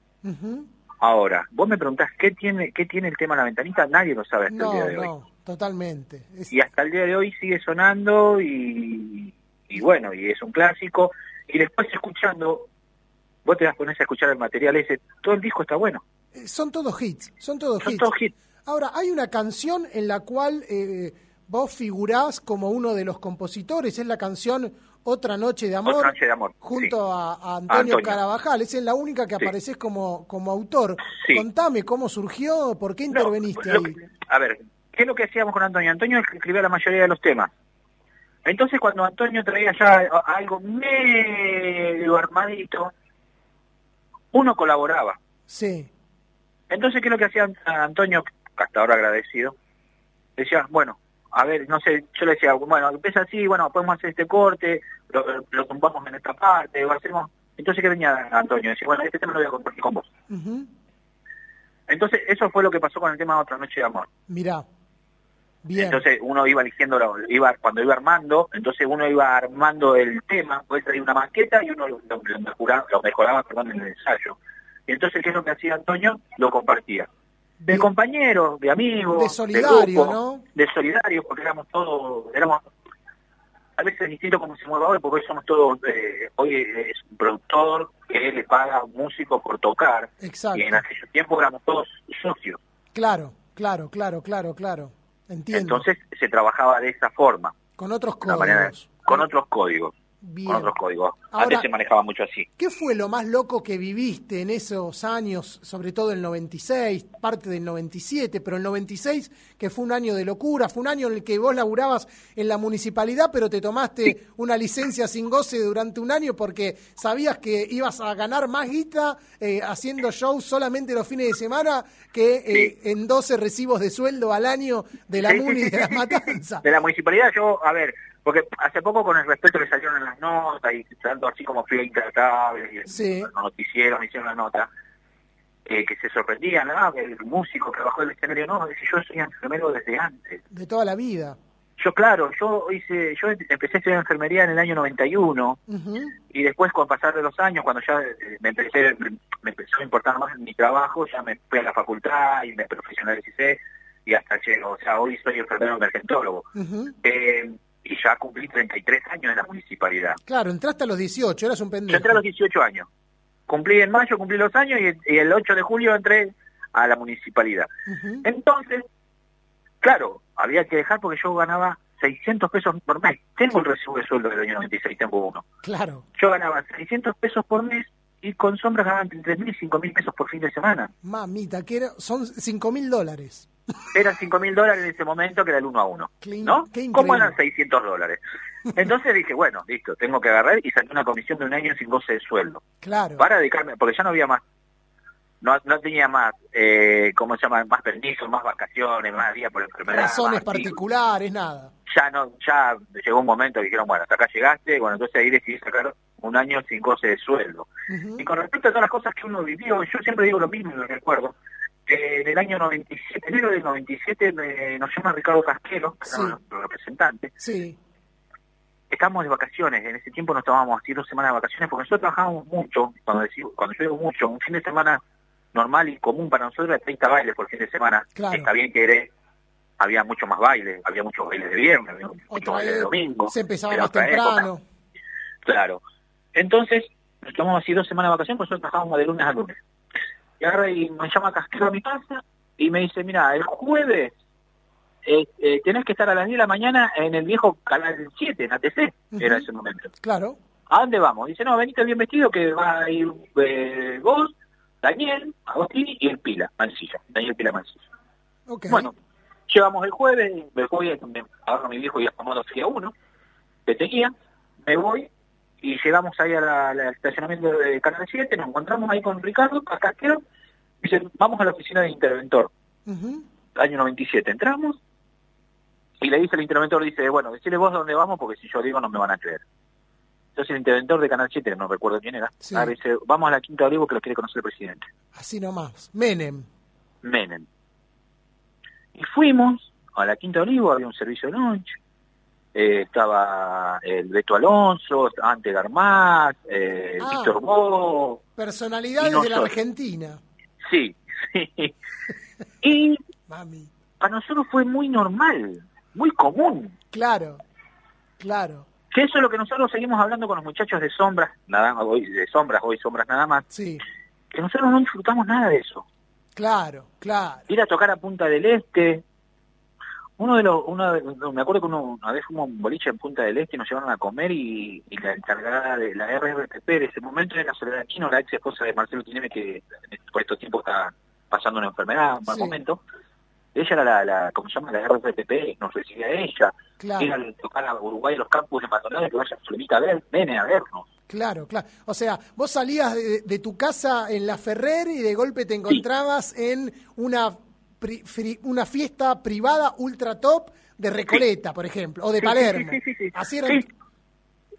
Ahora, vos me preguntás qué tiene, qué tiene el tema La Ventanita, nadie lo sabe hasta el día de hoy. no, totalmente. Es- y hasta el día de hoy sigue sonando y, y bueno, y es un clásico. Y después escuchando, vos te das pones a escuchar el material ese, todo el disco está bueno, eh, son todos hits, son todos son hits. todos hits. Ahora, hay una canción en la cual eh, vos figurás como uno de los compositores, es la canción Otra Noche de Amor, Otra Noche de Amor, junto sí. a, a Antonio, Antonio. Carabajal, esa es la única que Sí. apareces como, como autor. Sí. Contame cómo surgió, por qué interveniste ahí. que- a ver, ¿qué es lo que hacíamos con Antonio? Antonio escribía la mayoría de los temas. Entonces cuando Antonio traía ya algo medio armadito, uno colaboraba. Sí, Entonces, ¿qué es lo que hacía Antonio, hasta ahora agradecido? Decía, bueno, a ver, no sé, yo le decía, bueno, empieza así, bueno, podemos hacer este corte, lo, lo tumbamos en esta parte, o hacemos... Entonces, ¿qué venía Antonio? Decía, bueno, este tema lo voy a compartir con vos. Entonces, eso fue lo que pasó con el tema Otra Noche de Amor. mirá. Bien, Entonces, uno iba eligiendo, iba cuando iba armando, entonces uno iba armando el tema, pues traía una maqueta y uno lo, lo- lo mejoraba, lo mejoraba perdón, en el ensayo. Y entonces, ¿qué es lo que hacía Antonio? Lo compartía. De compañeros, de amigos, De solidario, grupo, ¿no? De solidario, porque éramos todos, éramos a veces distinto como se mueve hoy, porque hoy somos todos, eh, hoy es un productor que le paga a un músico por tocar, exacto. y en aquellos tiempos éramos todos socios. Claro, claro, claro, claro, claro. Entiendo. Entonces se trabajaba de esa forma. con otros de manera- códigos. con otros códigos. Bien. Con otros códigos. Ahora- Antes se manejaba mucho así. ¿Qué fue lo más loco que viviste en esos años, sobre todo el 96, parte del 97, pero el 96 que fue un año de locura, fue un año en el que vos laburabas en la municipalidad, pero te tomaste una licencia sin goce durante un año porque sabías que ibas a ganar más guita eh, haciendo shows solamente los fines de semana que eh, en 12 recibos de sueldo al año de la Sí, MUNI de sí. matanzas. <laughs> De la municipalidad yo, a ver, Porque hace poco con el respeto que salieron en las notas y tanto así como fui intratable Sí. los noticieros me hicieron la nota, eh, que se sorprendían, ¿no? que el músico que bajó del escenario, no, dice, yo soy enfermero desde antes. De toda la vida. Yo, claro, yo hice, yo empecé a estudiar enfermería en el año 91 Ujú. y después con pasar de los años, cuando ya eh, me empecé, me empezó a importar más mi trabajo, ya me fui a la facultad y me profesionalicé y hasta llego, o sea, hoy soy enfermero emergentólogo. Eh, y ya cumplí 33 años en la municipalidad. Claro, entraste a los 18, eras un Yo pendejo. entré a los 18 años. Cumplí en mayo, cumplí los años y, el 8 de julio entré a la municipalidad. Entonces, claro, había que dejar porque yo ganaba 600 pesos por mes. Tengo el recibo de sueldo del año 96, tengo uno. Claro, Yo ganaba 600 pesos por mes y con sombras ganaban entre 3.000 y 5.000 pesos por fin de semana. mamita, que era, son 5 mil dólares. <laughs> Eran 5.000 dólares en ese momento que era el uno a uno. Qué in- ¿No? qué ¿Cómo eran 600 dólares? <laughs> Entonces dije, bueno, listo, tengo que agarrar y saqué una comisión de un año sin goce de sueldo. Claro. para dedicarme, porque ya no había más, no, no tenía más, eh, ¿cómo se llama? Más permisos, más vacaciones, más días por enfermedad. Razones particulares, nada. Ya no, ya llegó un momento que dijeron, bueno, hasta acá llegaste, bueno, entonces ahí decidí sacar un año sin goce de sueldo. Y con respecto a todas las cosas que uno vivió, yo siempre digo lo mismo y lo recuerdo, que en el año 97, enero del 97, me- nos llama Ricardo Casquero, Sí. nuestro representante, Sí, estábamos de vacaciones, en ese tiempo nos tomábamos así dos semanas de vacaciones, porque nosotros trabajábamos mucho, cuando, decimos, cuando yo digo mucho, un fin de semana normal y común para nosotros era 30 bailes por fin de semana. Claro. Está bien que era- había mucho más bailes, había muchos bailes de viernes, había muchos bailes de domingo. se empezaba más temprano. época, claro. Entonces, nos tomamos así dos semanas de vacaciones, porque nosotros trabajábamos de lunes a lunes. Y ahora y me llama Casquero a mi casa y me dice, mira, el jueves eh, eh, tenés que estar a las 10 de la mañana en el viejo canal 7, en ATC, era ese momento. Claro. ¿A dónde vamos? Dice, no, venite bien vestido que va a ir eh, vos, Daniel, Agostini y el Pila, Mancilla, Daniel Pila Mancilla. Bueno, llevamos el jueves, me voy, me agarro a mi viejo y acomodo FIA 1, que tenía, me voy y llegamos ahí al estacionamiento de Canal 7, nos encontramos ahí con Ricardo, Casquero, dice, vamos a la oficina de interventor, Ujú. año 97, entramos y le dice el interventor, dice, bueno, decirle vos dónde vamos porque si yo digo no me van a creer. Entonces el interventor de Canal 7, no recuerdo quién era, Sí. ahora dice, vamos a la Quinta de Olivo que lo quiere conocer el presidente. Así nomás. Menem. Menem. Y fuimos a la Quinta de Olivo, había un servicio de lunch, eh, estaba el Beto Alonso, Ante Garmaz, eh, Ah. Víctor Bo, Personalidades de la. Argentina. sí, sí. <laughs> Y Mami. para nosotros fue muy normal, muy común. Claro. Claro. Que eso es lo que nosotros seguimos hablando con los muchachos de sombras, nada hoy de sombras, hoy sombras nada más, Sí. que nosotros no disfrutamos nada de eso. Claro. Claro. Ir a tocar a Punta del Este. Uno de los, uno de- me acuerdo que uno, una vez fuimos a un boliche en Punta del Este y nos llevaron a comer y, y la encargada de la RRTP de ese momento era Soledad Aquino, la ex esposa de Marcelo Tineme que por estos tiempos está pasando una enfermedad, un mal Sí. momento. Ella era la, la, ¿cómo se llama? La RRTP, nos recibía ella. Claro. Ir a tocar a Uruguay, los campus de Maldonado, que vaya Soledita a ver, ven a vernos. Claro, claro. O sea, vos salías de, de tu casa en la Ferrer y de golpe te encontrabas en una, pri- fri- una fiesta privada ultra top de Recoleta, por ejemplo, o de Sí, Palermo. sí, sí, sí, sí. Así era.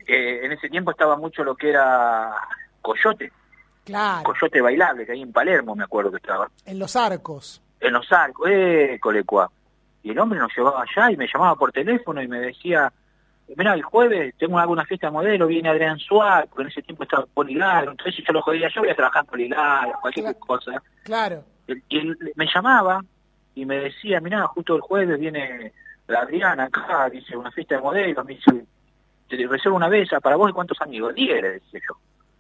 Eh, en ese tiempo estaba mucho lo que era Coyote, Claro, Coyote Bailable, que ahí en Palermo me acuerdo que estaba. en los arcos. En los arcos, eh, colecua. Y el hombre nos llevaba allá y me llamaba por teléfono y me decía, mira, el jueves tengo alguna fiesta de modelo, viene Adrián Suárez, porque en ese tiempo estaba Polilar, entonces yo lo jodía, yo voy a trabajar Polilar, cualquier Claro. cosa. Claro, Y él me llamaba y me decía, mira, justo el jueves viene la Adriana acá, dice, una fiesta de modelos, me dice, te reservo una besa para vos y cuántos amigos, diez, le decía yo.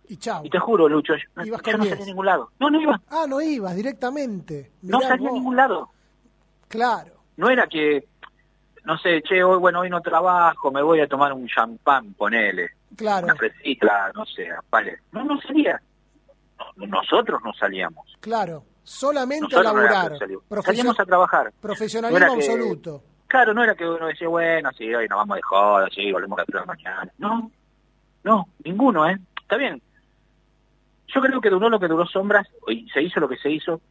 y chau. Y te juro, Lucho, yo, Ibas yo no salía a ningún lado. No, no iba, Ah, no ibas directamente. no Mirá salía a ningún lado. Claro, No era que, no sé, che, hoy, bueno, hoy no trabajo, me voy a tomar un champán, ponele, claro, una fresita, no sé, vale. No, no salía. No, nosotros no salíamos. claro. Solamente a Nosotros no era laburar. que salíamos. A trabajar. Profesionalismo No que- absoluto. Claro, no era que uno decía, bueno, sí, hoy nos vamos de joda, sí, volvemos a la mañana. No, no, ninguno, ¿eh? Está bien. Yo creo que duró lo que duró Sombras, y se hizo lo que se hizo,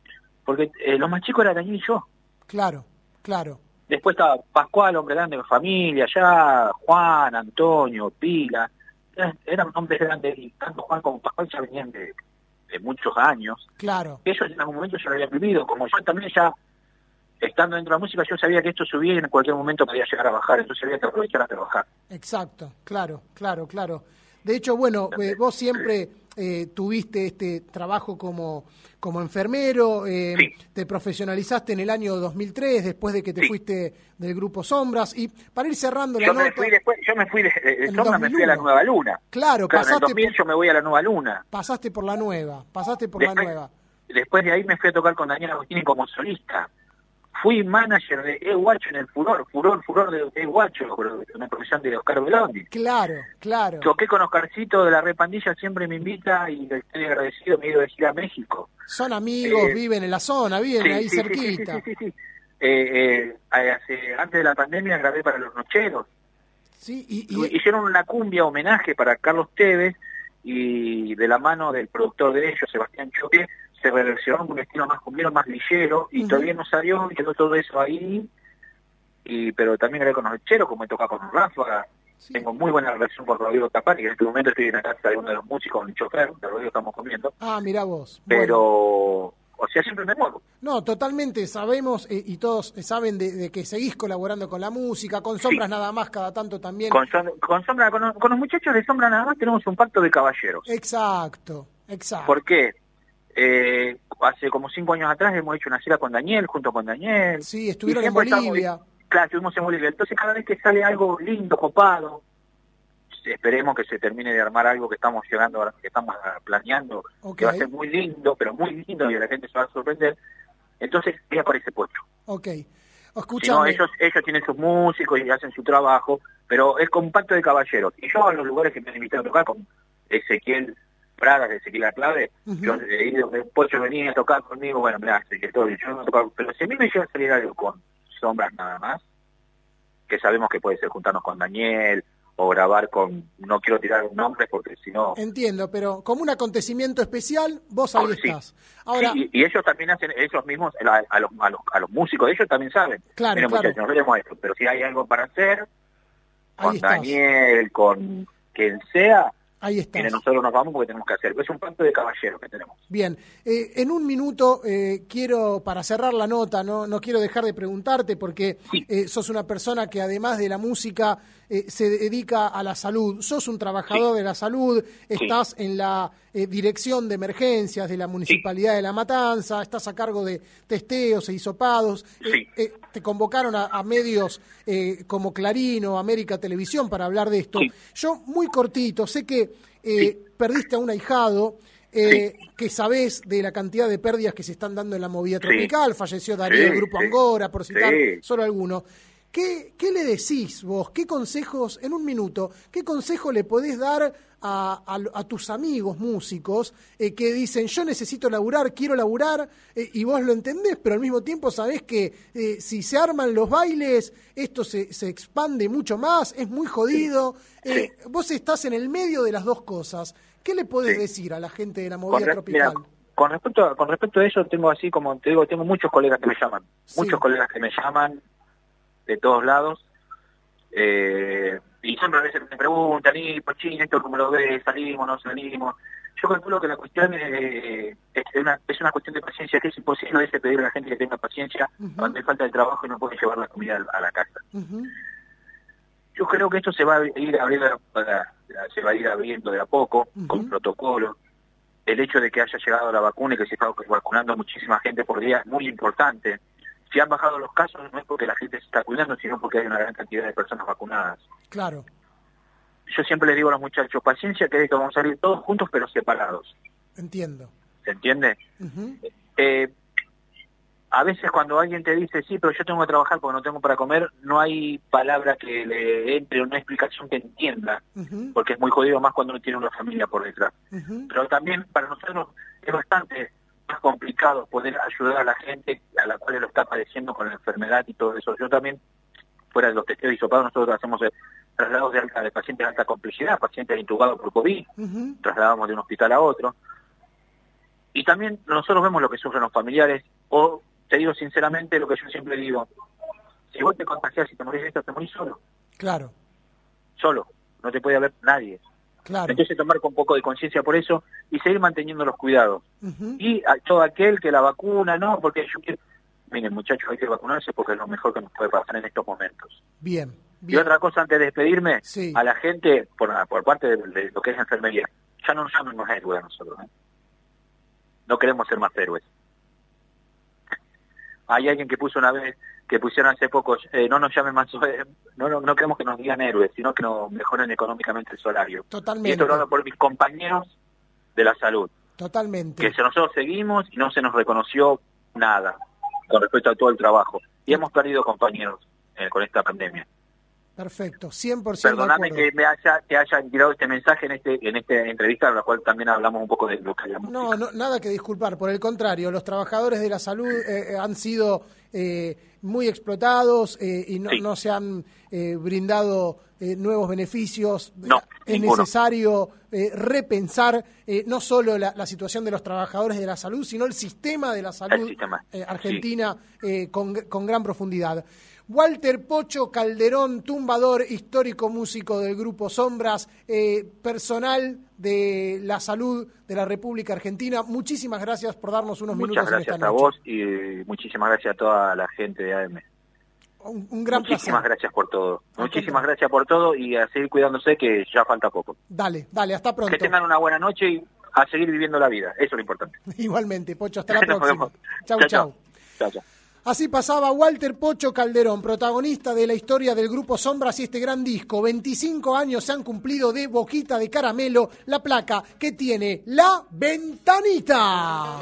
porque eh, los más chicos eran Daniel y yo. Claro, claro. Después estaba Pascual, hombre grande de familia, ya Juan, Antonio, Pila. Eran, eran hombres grandes y tanto Juan como Pascual ya venían de, de muchos años. Claro. Ellos en algún momento ya lo habían vivido, como yo también ya estando dentro de la música, yo sabía que esto subía y en cualquier momento podía llegar a bajar, entonces había que aprovechar a trabajar. Exacto, claro, claro, claro. De hecho, bueno, eh, vos siempre eh, tuviste este trabajo como, como enfermero, eh, te profesionalizaste en el año 2003 después de que te fuiste del grupo Sombras y para ir cerrando la Yo nota... me fui después, yo me fui de, de me fui a la 2001. Nueva Luna. Claro, Claro, en el pasaste 2000 por, yo me voy a la Nueva Luna. pasaste por la nueva, pasaste por Después- la nueva. Después de ahí me fui a tocar con Daniel Agostini como solista. Fui manager de E Guacho en el Furor, Furor, Furor de E Guacho, una profesión de Oscar Velondi. Claro, claro. Toqué con Oscarcito de la Repandilla, siempre me invita y le estoy agradecido, me he ido de gira a México. Son amigos, Eh, viven en la zona, viven Sí, ahí sí, cerquita. sí, sí, sí, sí. Eh, eh, hace- antes de la pandemia grabé para Los Nocheros. Sí, y, y- Hicieron una cumbia homenaje para Carlos Tevez y de la mano del productor de ellos, Sebastián Choque, se reversionó un estilo más cumbiero, más lillero, y todavía no salió, y quedó todo eso ahí. Y, pero también grabé con los lecheros, como he tocado con Ráfaga. Tengo muy buena relación con Rodrigo Tapari, que en este momento estoy en la casa de uno de los músicos, con el chofer, de Rodrigo estamos comiendo. Ah, mira vos. Bueno. Pero, o sea, siempre me muevo. No, totalmente sabemos eh, y todos saben de, de que seguís colaborando con la música, con sombras nada más, cada tanto también. Con, Som- con Sombra, con, con los muchachos de Sombra nada más tenemos un pacto de caballeros. Exacto, exacto. ¿Por qué? Eh, hace como cinco años atrás hemos hecho una gira con Daniel, junto con Daniel. Sí, estuvieron en estamos- Bolivia. claro, estuvimos en Bolivia. Entonces cada vez que sale algo lindo, copado, esperemos que se termine de armar algo que estamos llegando, que estamos planeando, Ok. que va a ser muy lindo, pero muy lindo y la gente se va a sorprender. Entonces ahí aparece Pocho. Ok. Si no, ellos, ellos tienen sus músicos y hacen su trabajo, pero es con un pacto de caballeros. Y yo a los lugares que me han invitado a tocar, con Ezequiel Pradas, Ezequiel La Clave, Ujú. yo he ido, Pocho venía a tocar conmigo, bueno, Ezequiel, todo bien, yo no he tocado, pero si a mí me llega a salir algo con sombras nada más, que sabemos que puede ser juntarnos con Daniel, o grabar con, no quiero tirar nombres porque si no... Entiendo, pero como un acontecimiento especial, vos ahí sí. estás. Ahora, Sí, y, y ellos también hacen, ellos mismos, a, a los, a, los, a los músicos, ellos también saben. Claro, Miren, claro. muchachos, veremos esto, pero si hay algo para hacer, con. Daniel, con quien sea, Ahí estás. mire, nosotros nos vamos porque tenemos que hacer. Es un pacto de caballeros que tenemos. Bien, eh, en un minuto eh, quiero, para cerrar la nota, no, no quiero dejar de preguntarte porque eh, sos una persona que además de la música eh, se dedica a la salud, sos un trabajador de la salud, estás en la dirección de emergencias de la Municipalidad de La Matanza, estás a cargo de testeos e hisopados, te convocaron a, a medios eh, como Clarín o América Televisión para hablar de esto. Yo, muy cortito, sé que eh, perdiste a un ahijado, eh, que sabés de la cantidad de pérdidas que se están dando en la movida tropical, falleció Darío del Grupo. Angora, por citar solo alguno. ¿Qué, ¿Qué le decís vos? ¿Qué consejos, en un minuto, qué consejo le podés dar a, a- a tus amigos músicos eh, que dicen yo necesito laburar, quiero laburar, eh, y vos lo entendés, pero al mismo tiempo sabés que eh, si se arman los bailes, esto se, se expande mucho más, es muy jodido. Eh, Vos estás en el medio de las dos cosas. ¿Qué le podés decir a la gente de la movida tropical? mira, con respecto a, con respecto a eso, tengo así como te digo, tengo muchos colegas que me llaman. Muchos colegas que me llaman de todos lados. Eh, y siempre a veces me preguntan, y Pochín, esto cómo lo ves, salimos, no salimos. Yo calculo que la cuestión eh, es, una, es una cuestión de paciencia, que es imposible a veces pedirle a la gente que tenga paciencia cuando hay falta de trabajo y no puede llevar la comida a la casa. Yo creo que esto se va a ir abriendo, se va a ir abriendo de a poco, con protocolo. El hecho de que haya llegado la vacuna y que se está vacunando muchísima gente por día es muy importante. Si han bajado los casos no es porque la gente se está cuidando, sino porque hay una gran cantidad de personas vacunadas. Claro. Yo siempre le digo a los muchachos, paciencia, que vamos a salir todos juntos pero separados. Entiendo. ¿Se entiende? Eh, a veces cuando alguien te dice, sí, pero yo tengo que trabajar porque no tengo para comer, no hay palabra que le entre, una explicación que entienda, porque es muy jodido más cuando uno tiene una familia por detrás. Pero también para nosotros es bastante más complicado poder ayudar a la gente a la cual lo está padeciendo con la enfermedad y todo eso. Yo también, fuera de los testeos hisopados, nosotros hacemos eh, traslados de, alta, de pacientes de alta complejidad, pacientes intubados por COVID, trasladamos de un hospital a otro. Y también nosotros vemos lo que sufren los familiares, o te digo sinceramente lo que yo siempre digo, Si vos te contagias y te morís esto, te morís solo. Claro, Solo. No te puede haber nadie. Claro. Entonces tomar con un poco de conciencia por eso y seguir manteniendo los cuidados. Y a todo aquel que la vacuna, no, porque yo quiero... Miren, muchachos, hay que vacunarse porque es lo mejor que nos puede pasar en estos momentos. Bien, Y otra cosa antes de despedirme, Sí. a la gente, por, por parte de, de lo que es enfermería, ya no nos llamen más héroes a nosotros. ¿eh? No queremos ser más héroes. Hay alguien que puso una vez, que pusieron hace poco, eh, no nos llamen más, <laughs> eh, no, no, no queremos que nos digan héroes, sino que nos mejoren económicamente el salario. Y Totalmente, esto lo hablo por mis compañeros de la salud, totalmente. que nosotros seguimos y no se nos reconoció nada con respecto a todo el trabajo. Y hemos perdido compañeros eh, con esta pandemia. Perfecto, 100% de Perdóname que me haya, que haya tirado este mensaje en este en esta entrevista, en la cual también hablamos un poco de lo que hablamos. No, no, nada que disculpar. Por el contrario, los trabajadores de la salud eh, eh, han sido eh, muy explotados eh, y no, Sí. no se han eh, brindado eh, nuevos beneficios. No, es ninguno. necesario eh, repensar eh, no solo la, la situación de los trabajadores de la salud, sino el sistema de la salud argentina eh, con, con gran profundidad. Walter Pocho Calderón, tumbador, histórico músico del grupo Sombras, eh, personal de la salud de la República Argentina. Muchísimas gracias por darnos unos Muchas minutos en gracias esta a noche. vos y muchísimas gracias a toda la gente de AM. Un, un gran Muchísimas placer. gracias por todo. Muchísimas gracias por todo y a seguir cuidándose que ya falta poco. Dale, dale, hasta pronto. Que tengan una buena noche y a seguir viviendo la vida. Eso es lo importante. <laughs> Igualmente, Pocho, hasta <laughs> la próxima. Chau, Chau, chau. Chao, chao. Así pasaba Walter Pocho Calderón, protagonista de la historia del grupo Sombras y este gran disco. 25 años se han cumplido de Boquita de Caramelo, la placa que tiene la ventanita.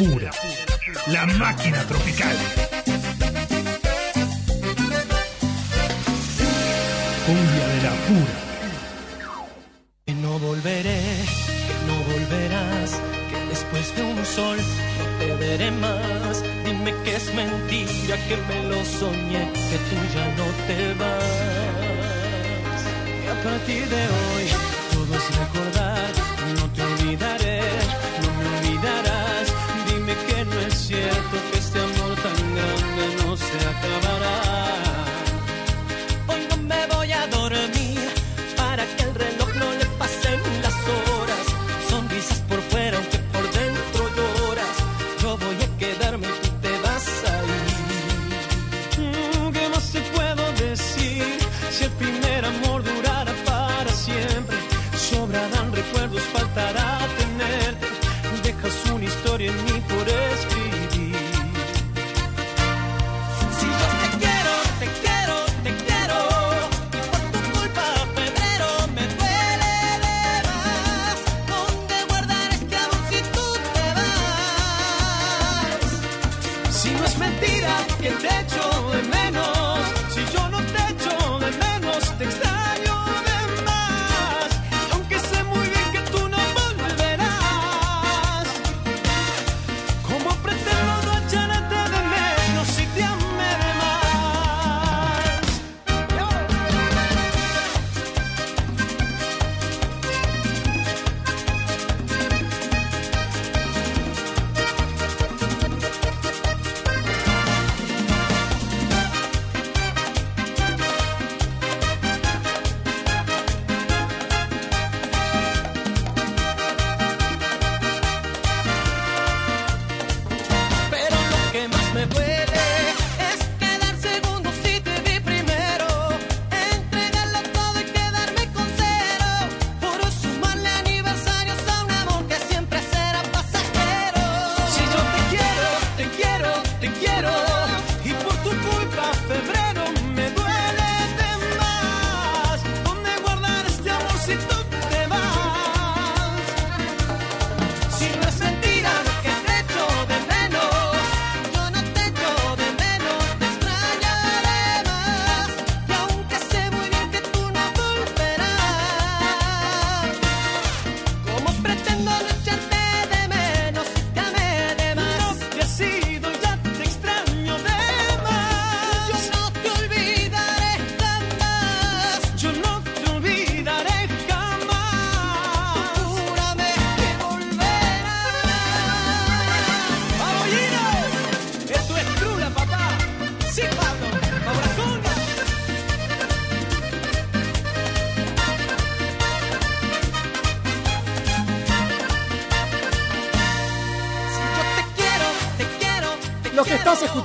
pura. pura.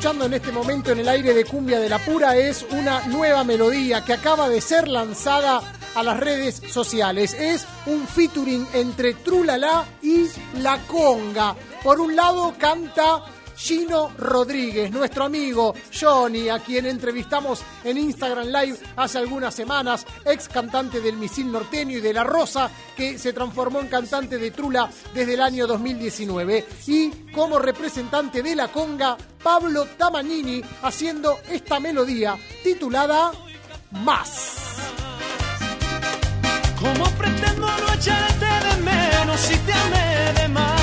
en este momento en el aire de Cumbia de la Pura es una nueva melodía que acaba de ser lanzada a las redes sociales. Es un featuring entre Trulala y La Conga. Por un lado canta Gino Rodríguez, nuestro amigo Johnny, a quien entrevistamos en Instagram Live hace algunas semanas, ex cantante del Misil Norteño y de La Rosa, que se transformó en cantante de Trula desde el año 2019. Y como representante de la conga, Pablo Tamanini haciendo esta melodía titulada Más. ¿Cómo pretendo no echarte de menos si te amé de más?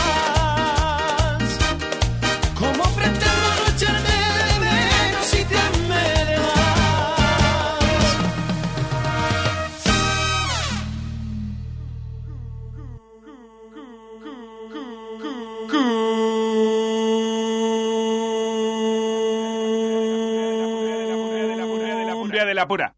locura pura.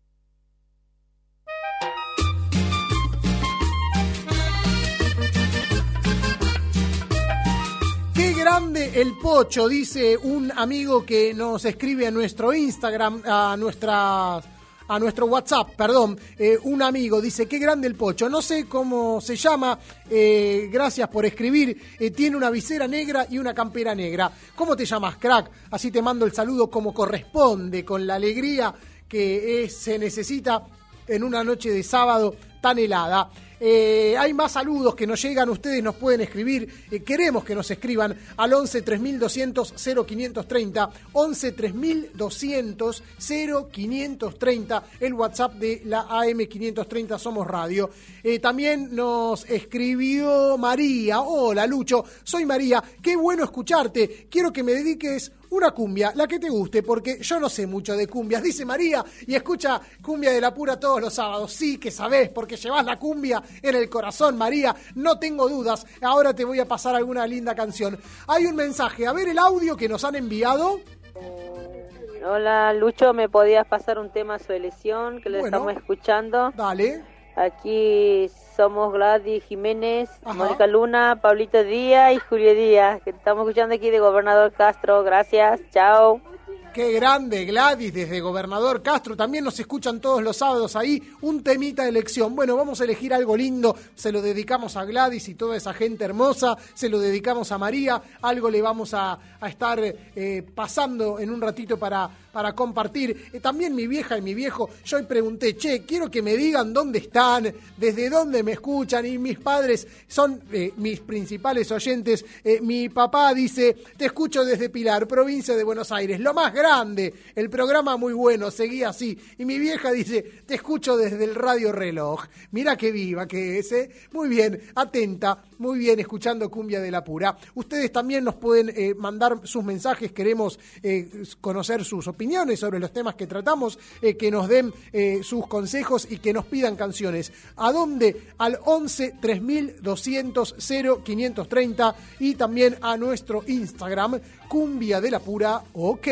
grande el pocho, dice un amigo que nos escribe a nuestro Instagram, a nuestra a nuestro WhatsApp, perdón, eh, un amigo dice, qué grande el pocho, no sé cómo se llama, eh, gracias por escribir, eh, tiene una visera negra y una campera negra. ¿Cómo te llamas, crack? Así te mando el saludo como corresponde, con la alegría que se necesita en una noche de sábado tan helada. Eh, hay más saludos que nos llegan, ustedes nos pueden escribir, eh, queremos que nos escriban al 11 3200 0530, 11 3200 0530, el WhatsApp de la AM530 Somos Radio. Eh, también nos escribió María, hola Lucho, soy María, qué bueno escucharte, quiero que me dediques una cumbia, la que te guste, porque yo no sé mucho de cumbias, dice María, y escucha cumbia de la pura todos los sábados. Sí que sabés, porque llevas la cumbia en el corazón, María, no tengo dudas. Ahora te voy a pasar alguna linda canción. Hay un mensaje, a ver el audio que nos han enviado. Hola Lucho, ¿me podías pasar un tema a su elección que lo Bueno. estamos escuchando? Dale. Aquí somos Gladys Jiménez, Mónica Luna, Pablito Díaz y Julio Díaz, que estamos escuchando aquí de Gobernador Castro. Gracias, chao. Qué grande, Gladys, desde Gobernador Castro. También nos escuchan todos los sábados ahí. Un temita de elección. Bueno, vamos a elegir algo lindo. Se lo dedicamos a Gladys y toda esa gente hermosa. Se lo dedicamos a María. Algo le vamos a, a estar eh, pasando en un ratito para, para compartir. Eh, también mi vieja y mi viejo. Yo hoy pregunté, che, quiero que me digan dónde están, desde dónde me escuchan. Y mis padres son eh, mis principales oyentes. Eh, mi papá dice, te escucho desde Pilar, provincia de Buenos Aires. Lo más grande, el programa muy bueno, seguí así. Y mi vieja dice, te escucho desde el radio reloj. Mira qué viva que es, ¿eh? Muy bien, atenta, muy bien, escuchando Cumbia de la Pura. Ustedes también nos pueden eh, mandar sus mensajes, queremos eh, conocer sus opiniones sobre los temas que tratamos, eh, que nos den sus consejos y que nos pidan canciones. ¿A dónde? Al 11 3200 0530 y también a nuestro Instagram, Cumbia de la Pura, ok.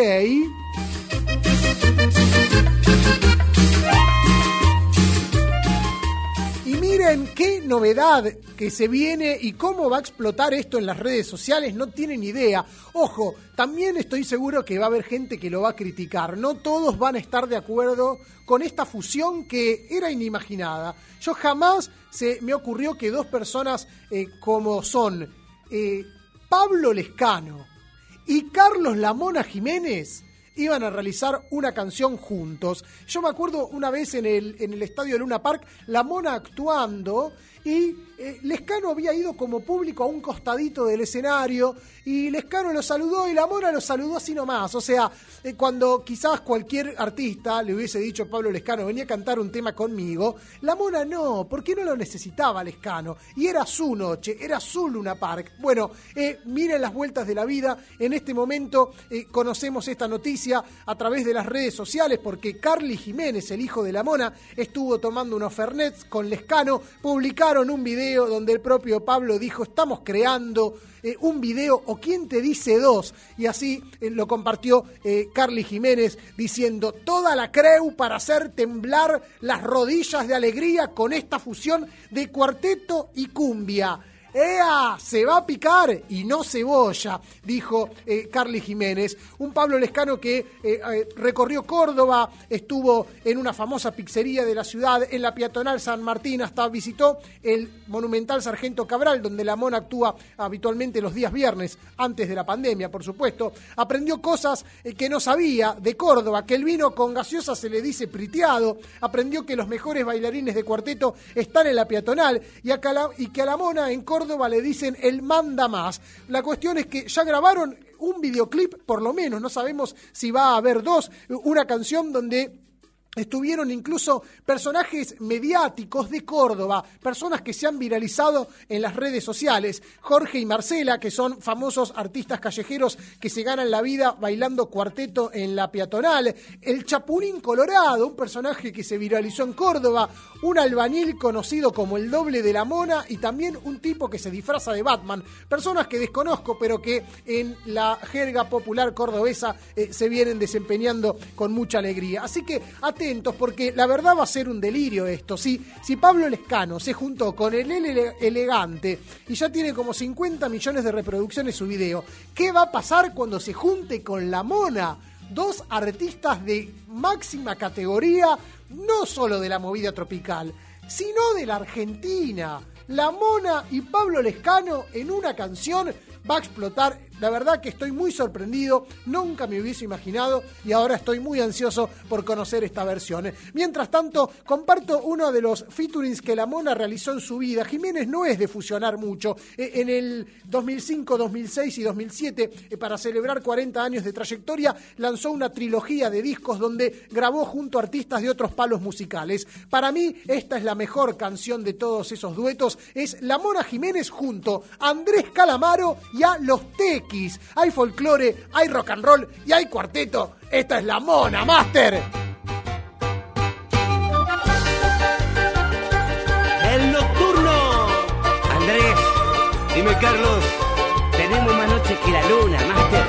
Miren qué novedad que se viene y cómo va a explotar esto en las redes sociales, no tienen idea. Ojo, también estoy seguro que va a haber gente que lo va a criticar. No todos van a estar de acuerdo con esta fusión que era inimaginada. Yo jamás se me ocurrió que dos personas eh, como son eh, Pablo Lescano y Carlos Lamona Jiménez iban a realizar una canción juntos. Yo me acuerdo una vez en el, en el estadio Luna Park, La Mona actuando y eh, Lescano había ido como público a un costadito del escenario y Lescano lo saludó y La Mona lo saludó así nomás. O sea, eh, cuando quizás cualquier artista le hubiese dicho a Pablo Lescano, venía a cantar un tema conmigo, La Mona no, porque no lo necesitaba Lescano. Y era su noche, era su Luna Park. Bueno, eh, miren las vueltas de la vida. En este momento conocemos esta noticia a través de las redes sociales porque Carly Jiménez, el hijo de La Mona, estuvo tomando unos Fernets con Lescano, publicaron un video donde el propio Pablo dijo, estamos creando eh, un video o quién te dice dos. Y así eh, lo compartió eh, Carly Jiménez diciendo, toda la creu para hacer temblar las rodillas de alegría con esta fusión de cuarteto y cumbia. ¡Ea! Se va a picar y no cebolla, dijo eh, Carly Jiménez. Un Pablo Lescano que eh, eh, recorrió Córdoba, estuvo en una famosa pizzería de la ciudad, en la peatonal San Martín, hasta visitó el monumental Sargento Cabral, donde la mona actúa habitualmente los días viernes, antes de la pandemia, por supuesto. Aprendió cosas que no sabía de Córdoba, que el vino con gaseosa se le dice priteado. Aprendió que los mejores bailarines de cuarteto están en la peatonal y, y que a la mona en Córdoba le dicen el manda más. La cuestión es que ya grabaron un videoclip, por lo menos, no sabemos si va a haber dos, una canción donde Estuvieron incluso personajes mediáticos de Córdoba, personas que se han viralizado en las redes sociales. Jorge y Marcela, que son famosos artistas callejeros que se ganan la vida bailando cuarteto en la peatonal. El Chapulín Colorado, un personaje que se viralizó en Córdoba. Un albañil conocido como el doble de la mona y también un tipo que se disfraza de Batman. Personas que desconozco, pero que en la jerga popular cordobesa eh, se vienen desempeñando con mucha alegría. Así que porque la verdad va a ser un delirio esto. Si, si Pablo Lescano se juntó con el Ele Elegante y ya tiene como 50 millones de reproducciones su video, ¿qué va a pasar cuando se junte con la mona? Dos artistas de máxima categoría, no solo de la movida tropical, sino de la Argentina. La Mona y Pablo Lescano en una canción va a explotar La verdad que estoy muy sorprendido, nunca me hubiese imaginado y ahora estoy muy ansioso por conocer esta versión. Mientras tanto, comparto uno de los featurings que la Mona realizó en su vida. Jiménez no es de fusionar mucho. Eh, En el 2005, 2006 y 2007, eh, para celebrar 40 años de trayectoria, lanzó una trilogía de discos donde grabó junto a artistas de otros palos musicales. Para mí, esta es la mejor canción de todos esos duetos. Es La Mona Jiménez junto a Andrés Calamaro y a Los Hay folclore, hay rock and roll y hay cuarteto. Esta es La Mona, Master. El nocturno. Andrés, dime Carlos, tenemos más noches que la luna, Master.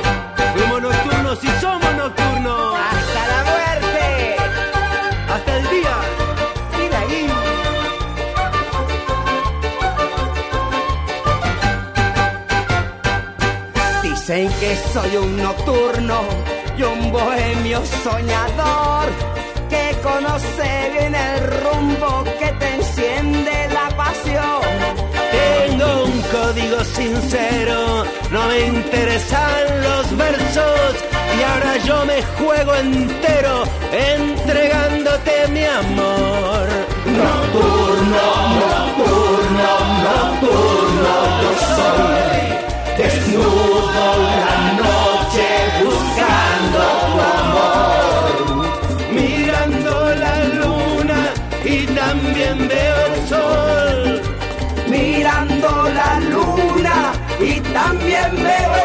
Fuimos nocturnos y somos Dicen que soy un nocturno y un bohemio soñador que conoce bien el rumbo que te enciende la pasión. Tengo un código sincero, no me interesan los versos y ahora yo me juego entero entregándote mi amor. Nocturno, nocturno, nocturno, yo soy desnudo la noche buscando tu amor, mirando la luna y también veo el sol. Mirando la luna y también veo el sol.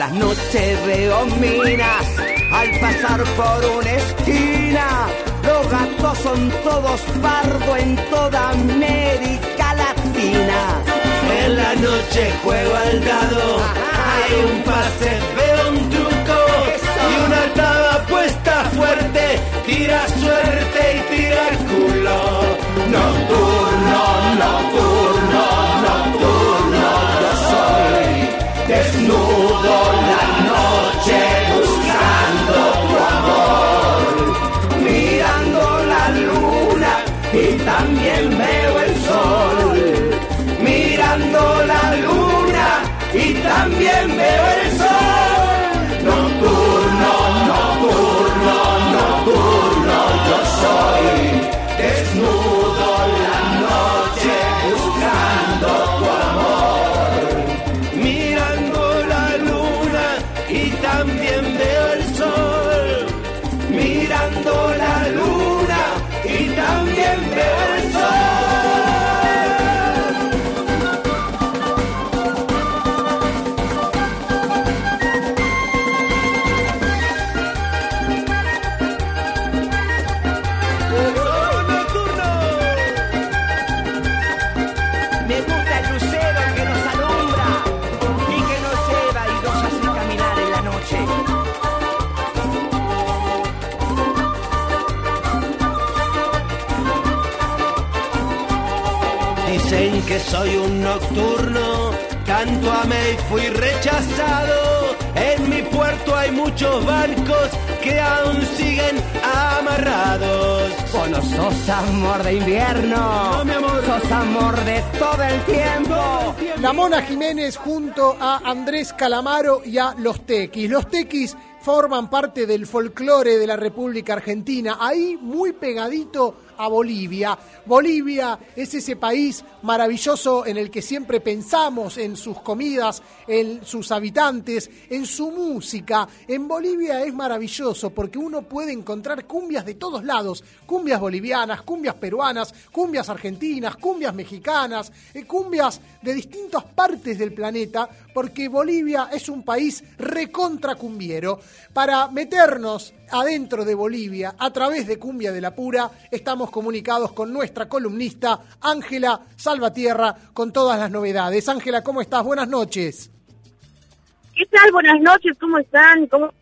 Las noches veo minas al pasar por una esquina. Los gatos son todos pardo en toda América Latina. En la noche juego al dado, hay un pase, veo un truco y una altada puesta fuerte, tira suerte que soy un nocturno, tanto amé y fui rechazado. En mi puerto hay muchos barcos que aún siguen amarrados. Vos no sos amor de invierno, sos amor de todo el tiempo. La Mona Jiménez junto a Andrés Calamaro y a Los Tequis. Los Tequis forman parte del folclore de la República Argentina, ahí muy pegadito a Bolivia. Bolivia es ese país maravilloso en el que siempre pensamos en sus comidas, en sus habitantes, en su música. En Bolivia es maravilloso porque uno puede encontrar cumbias de todos lados, cumbias bolivianas, cumbias peruanas, cumbias argentinas, cumbias mexicanas, eh, cumbias de distintas partes del planeta, porque Bolivia es un país recontra cumbiero. Para meternos adentro de Bolivia a través de Cumbia de la Pura, estamos comunicados con nuestra columnista Ángela Salvatierra con todas las novedades. Ángela, ¿cómo estás? Buenas noches. ¿Qué tal? Buenas noches, ¿cómo están? ¿Cómo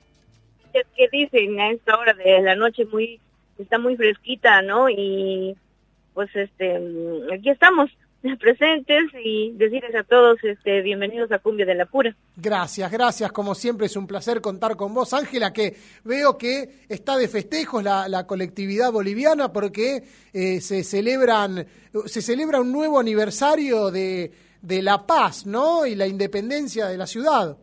qué dicen a esta hora de la noche muy está muy fresquita, ¿no? Y pues este mm, aquí estamos <laughs> presentes y decirles a todos este bienvenidos a Cumbia de la Pura. Gracias, gracias. Como siempre es un placer contar con vos, Ángela, que veo que está de festejos la, la colectividad boliviana porque eh, se celebran se celebra un nuevo aniversario de, de la paz, ¿no? Y la independencia de la ciudad.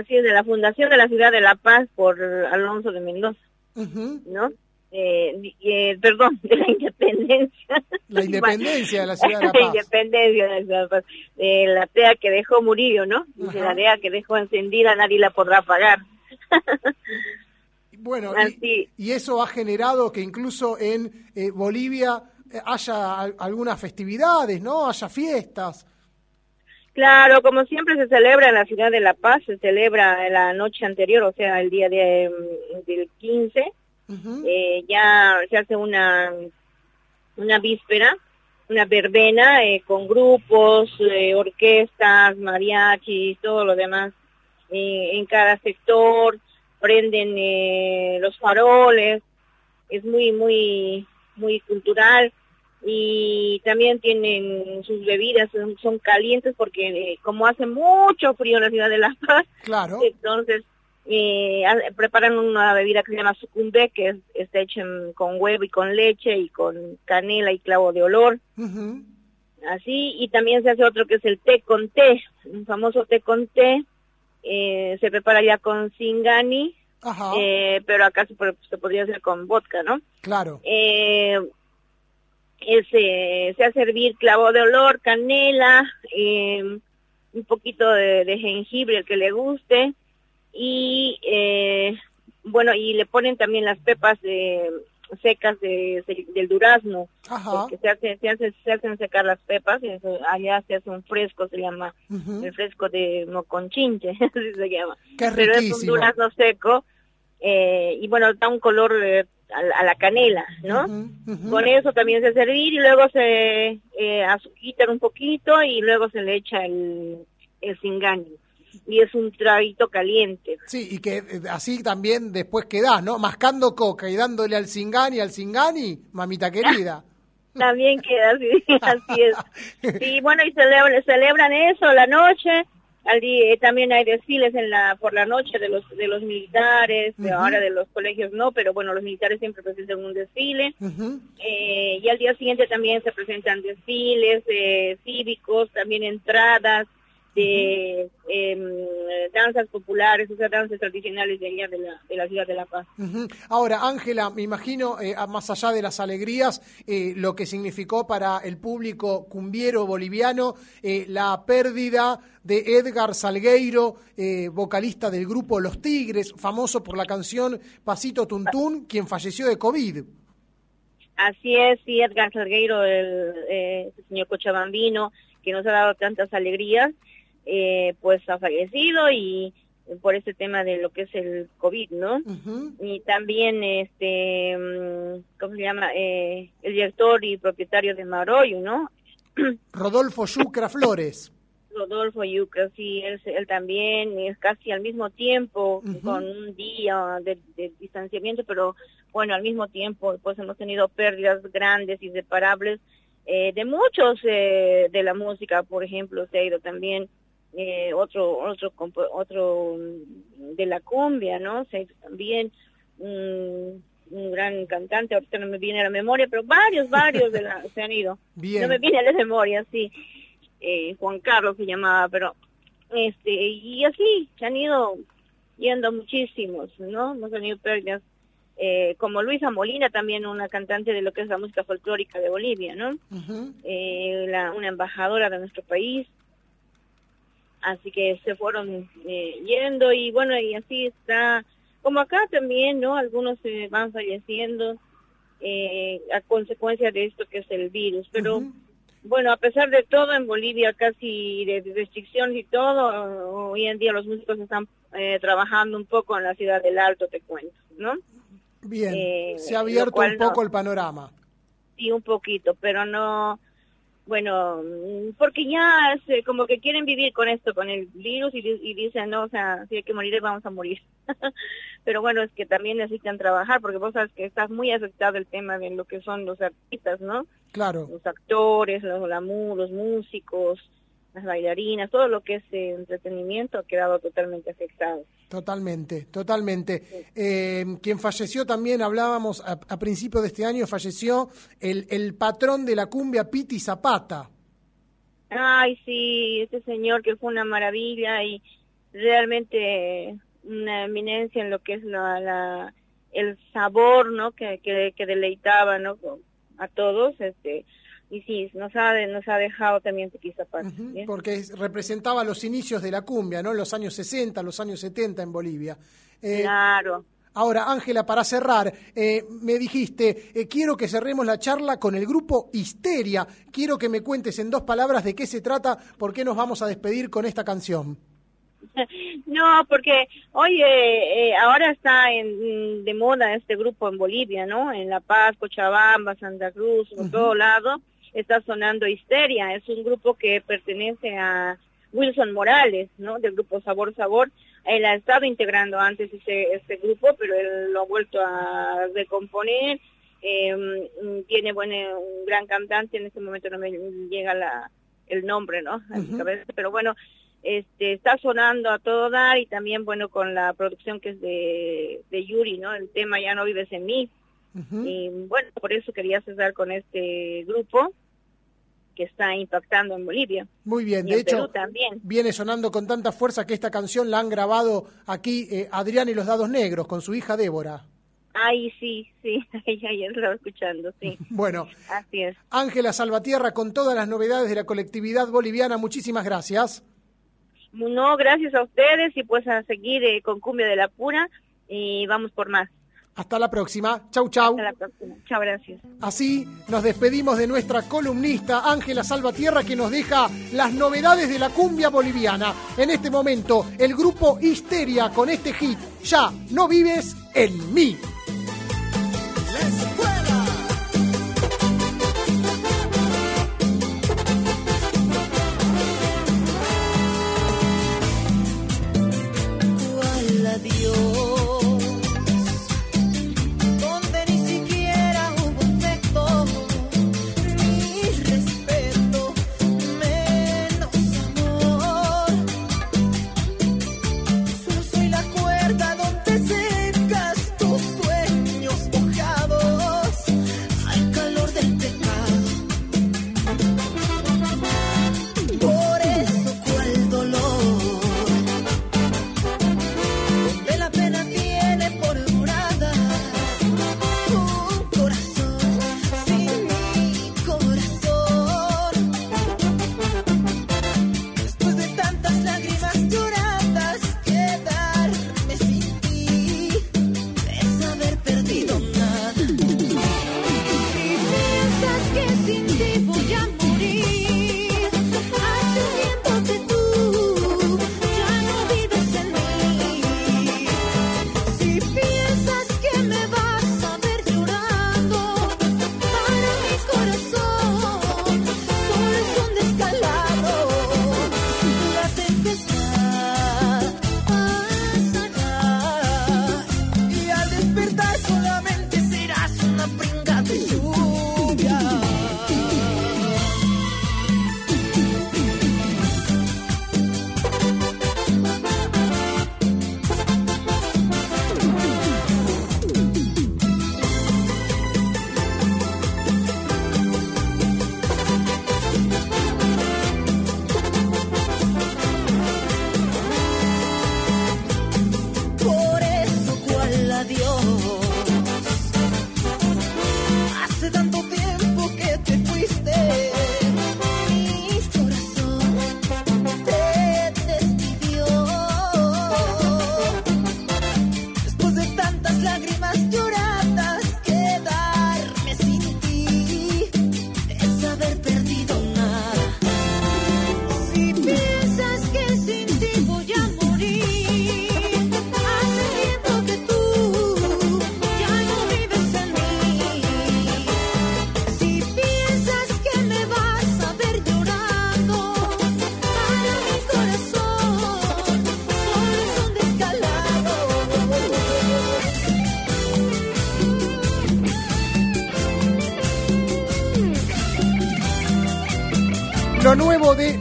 Así es, de la fundación de la ciudad de La Paz por Alonso de Mendoza, ¿no? Eh, eh, perdón, <laughs> de la independencia. La independencia de la ciudad de La <laughs> la Paz. independencia de la ciudad de La Paz. Eh, la tea que dejó Murillo, ¿no? Dice, la tea que dejó encendida nadie la podrá apagar. Bueno, <laughs> y, y eso ha generado que incluso en eh, Bolivia eh, haya al- algunas festividades, ¿no? Haya fiestas. Claro, como siempre se celebra en la ciudad de La Paz, se celebra la noche anterior, o sea, el día de, mm, del 15, eh, ya se hace una, una víspera, una verbena eh, con grupos, eh, orquestas, mariachis, todo lo demás en cada sector, prenden eh, los faroles, es muy, muy, muy cultural y también tienen sus bebidas, son, son calientes porque eh, como hace mucho frío en la ciudad de La Paz, Claro. entonces eh, ha- preparan una bebida que se llama sucumbe, que es, está hecha con huevo y con leche y con canela y clavo de olor. Así, y también se hace otro que es el té con té, un famoso té con té, eh, se prepara ya con singani, eh, pero acá se, po- se podría hacer con vodka, ¿no? Claro. Eh, es, eh, se hace hervir clavo de olor, canela, eh, un poquito de, de jengibre, el que le guste, y eh, bueno, y le ponen también las pepas de, secas de, del durazno, porque se, hace, se, hace, se hacen secar las pepas, y eso- allá se hace un fresco, se llama el fresco de moconchinche, <laughs> así se llama. Qué Pero es un durazno seco, eh, y bueno, da un color eh, a, la- a la canela, ¿no? Con eso también se hace hervir y luego se eh, azuquitan un poquito y luego se le echa el, el singani. Y es un traguito caliente. Sí, y que eh, así también después quedás, ¿no? Mascando coca y dándole al Singani, al Singani, mamita querida. <laughs> También queda así, <laughs> así es. <laughs> Y bueno, y celebran, celebran eso la noche. Al día, eh, también hay desfiles en la por la noche de los de los militares, de Ujú. ahora de los colegios no, pero bueno, los militares siempre presentan un desfile. Eh, y al día siguiente también se presentan desfiles eh, cívicos, también entradas de em, danzas populares, o sea, danzas tradicionales de allá de la, de la ciudad de La Paz. Ahora, Ángela, me imagino, eh, más allá de las alegrías, eh, lo que significó para el público cumbiero boliviano eh, la pérdida de Edgar Salgueiro, eh, vocalista del grupo Los Tigres, famoso por la canción Pasito Tuntún, quien falleció de COVID. Así es, sí, Edgar Salgueiro, el, eh, el señor Cochabambino, que nos ha dado tantas alegrías, eh, pues ha fallecido y por este tema de lo que es el COVID, ¿no? Y también, este, mm, ¿cómo se llama? Eh, el director y propietario de Maroyo, ¿no? <clears throat> Rodolfo Yucra Flores. Rodolfo Yucra, sí, él, él también, es casi al mismo tiempo, con un día de, de distanciamiento, pero bueno, al mismo tiempo, pues hemos tenido pérdidas grandes, inseparables, eh, de muchos eh, de la música, por ejemplo, se ha ido también eh, otro, otro, otro mm, de la cumbia, ¿no? Se también un, un gran cantante, ahorita no me viene a la memoria, pero varios, varios de la, <laughs> se han ido. Bien. No me viene a la memoria, sí. Eh, Juan Carlos se llamaba, pero este y así se han ido yendo muchísimos, ¿no? Hemos tenido pérdidas eh, como Luisa Molina, también una cantante de lo que es la música folclórica de Bolivia, ¿no? Eh, la, una embajadora de nuestro país. Así que se fueron eh, yendo y bueno, y así está, como acá también, ¿no? Algunos se van falleciendo eh, a consecuencia de esto que es el virus, pero bueno, a pesar de todo en Bolivia casi de, restricciones y todo, hoy en día los músicos están eh, trabajando un poco en la ciudad del Alto, te cuento, ¿no? Bien, Eh, se ha abierto un poco no- el panorama. Sí, un poquito, pero no, bueno, porque ya es, eh, como que quieren vivir con esto, con el virus y, di- y dicen, no, o sea, si hay que morir, vamos a morir. <laughs> pero bueno, es que también necesitan trabajar, porque vos sabes que está muy afectado el tema de lo que son los artistas, ¿no? Claro. Los actores, los, la los músicos, las bailarinas, todo lo que es eh, entretenimiento ha quedado totalmente afectado. Totalmente, totalmente. Eh, quien falleció también, hablábamos a, a principios de este año, falleció el, el patrón de la cumbia, Piti Zapata. Ay, sí, este señor que fue una maravilla y realmente una eminencia en lo que es la, la el sabor, ¿no? Que, que, que deleitaba, ¿no? A todos, este, y sí, nos ha, nos ha dejado también Zapata. ¿bien? porque es- representaba los inicios de la cumbia, ¿no? Los años 60, los años 70 en Bolivia. Eh, Claro. Ahora, Ángela, para cerrar, eh, me dijiste, eh, quiero que cerremos la charla con el grupo Histeria. Quiero que me cuentes en dos palabras de qué se trata, por qué nos vamos a despedir con esta canción. <laughs> No, porque oye, eh, ahora está en, de moda este grupo en Bolivia, ¿no? En La Paz, Cochabamba, Santa Cruz, por todo lado, está sonando Histeria. Es un grupo que pertenece a Wilson Morales, ¿no? Del grupo Sabor Sabor. Él ha estado integrando antes este, este grupo, pero él lo ha vuelto a recomponer. Eh, tiene bueno, un gran cantante, en este momento no me llega la, el nombre, ¿no? A mi cabeza, pero bueno, este está sonando a todo dar y también bueno con la producción que es de, de Yuri, ¿no? El tema Ya no vives en mí. Y bueno, por eso quería cerrar con este grupo que está impactando en Bolivia. Muy bien, Y de en hecho, Perú también. viene sonando con tanta fuerza que esta canción la han grabado aquí eh, Adrián y los Dados Negros con su hija Débora. Ay, sí, sí, <laughs> ayer lo estaba escuchando, sí. <laughs> Bueno, Así es. Ángela Salvatierra con todas las novedades de la colectividad boliviana, muchísimas gracias. No, gracias a ustedes y pues a seguir eh, con Cumbia de la Pura y vamos por más. Hasta la próxima. Chau, chau. Hasta la próxima. Chao, gracias. Así nos despedimos de nuestra columnista Ángela Salvatierra que nos deja las novedades de la cumbia boliviana. En este momento, el grupo Histeria con este hit, Ya no vives en mí.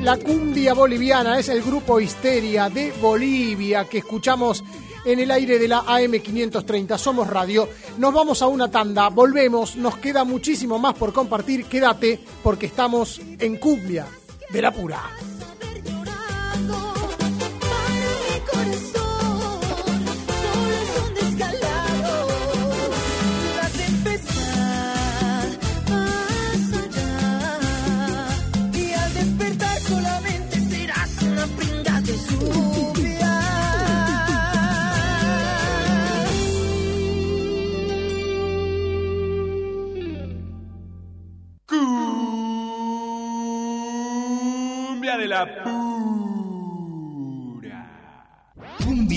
La cumbia boliviana es el grupo Histeria de Bolivia que escuchamos en el aire de la AM530. Somos Radio. Nos vamos a una tanda, volvemos, nos queda muchísimo más por compartir. Quédate porque estamos en cumbia de la pura.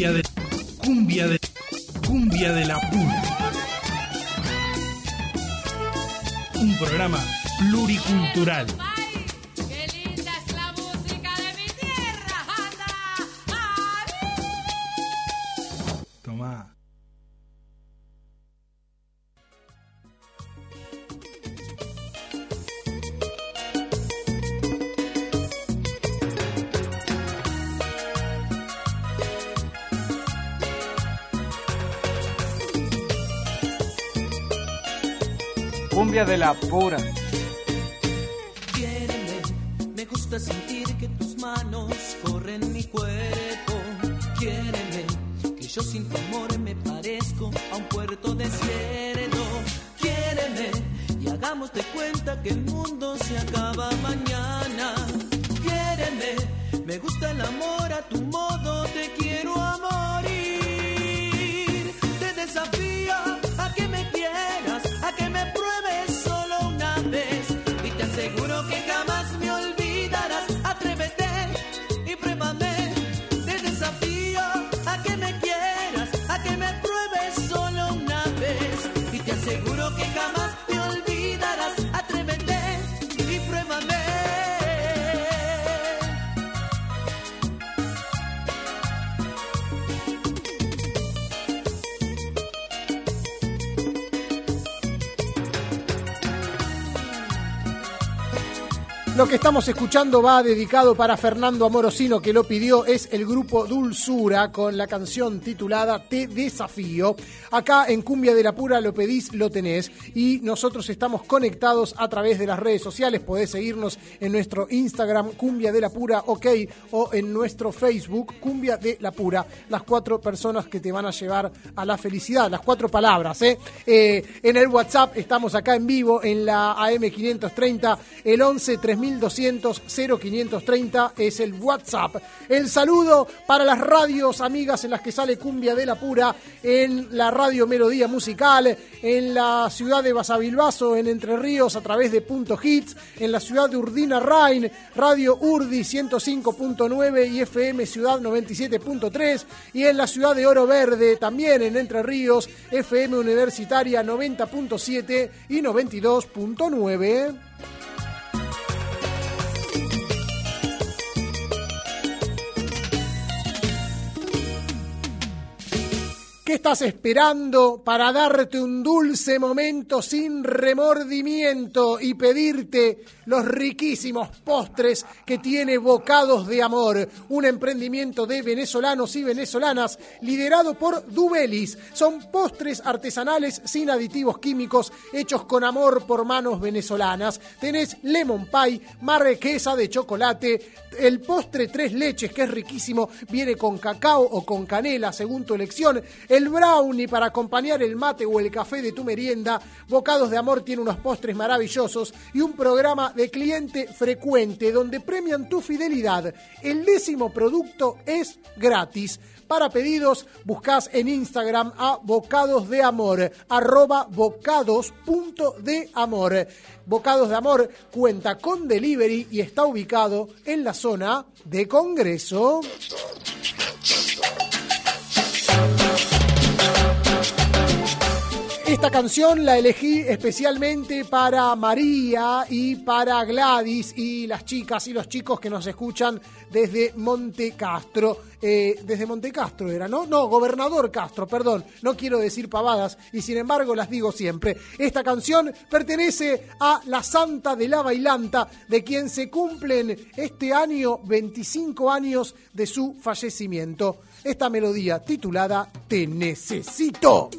Cumbia de. Cumbia de. Cumbia de la pura. Un programa pluricultural. Sin tu amor me parezco a un puerto desierto. Quiéreme y hagamos de cuenta que el mundo se acaba mañana. Quiéreme, me gusta el amor estamos escuchando va dedicado para Fernando Amorosino, que lo pidió, es el grupo Dulzura con la canción titulada Te desafío. Acá en Cumbia de la Pura lo pedís, lo tenés. Y nosotros estamos conectados a través de las redes sociales. Podés seguirnos en nuestro Instagram, Cumbia de la Pura, ok, o en nuestro Facebook, Cumbia de la Pura. Las cuatro personas que te van a llevar a la felicidad, las cuatro palabras, ¿eh? Eh, en el WhatsApp estamos acá en vivo en la AM530, el 11 3200 0530 es el WhatsApp. El saludo para las radios amigas en las que sale Cumbia de la Pura, en la Radio Melodía Musical, en la ciudad de Basavilbaso, en Entre Ríos, a través de Punto Hits, en la ciudad de Urdina Rain, Radio Urdi 105.9 y FM Ciudad 97.3, y en la ciudad de Oro Verde, también en Entre Ríos, FM Universitaria 90.7 y 92.9. ¿Qué estás esperando para darte un dulce momento sin remordimiento y pedirte los riquísimos postres que tiene Bocados de Amor? Un emprendimiento de venezolanos y venezolanas liderado por Dubelis. Son postres artesanales sin aditivos químicos hechos con amor por manos venezolanas. Tenés lemon pie, marquesa de chocolate, el postre tres leches que es riquísimo, viene con cacao o con canela según tu elección. El brownie para acompañar el mate o el café de tu merienda. Bocados de Amor tiene unos postres maravillosos y un programa de cliente frecuente donde premian tu fidelidad. El décimo producto es gratis. Para pedidos, buscas en Instagram a Bocados de Amor, arroba bocados.deamor. Bocados de Amor cuenta con delivery y está ubicado en la zona de Congreso. Esta canción la elegí especialmente para María y para Gladys y las chicas y los chicos que nos escuchan desde Monte Castro. Eh, desde Monte Castro era, ¿no? No, Gobernador Castro, perdón. No quiero decir pavadas y sin embargo las digo siempre. Esta canción pertenece a la Santa de la Bailanta, de quien se cumplen este año 25 años de su fallecimiento. Esta melodía titulada Te Necesito.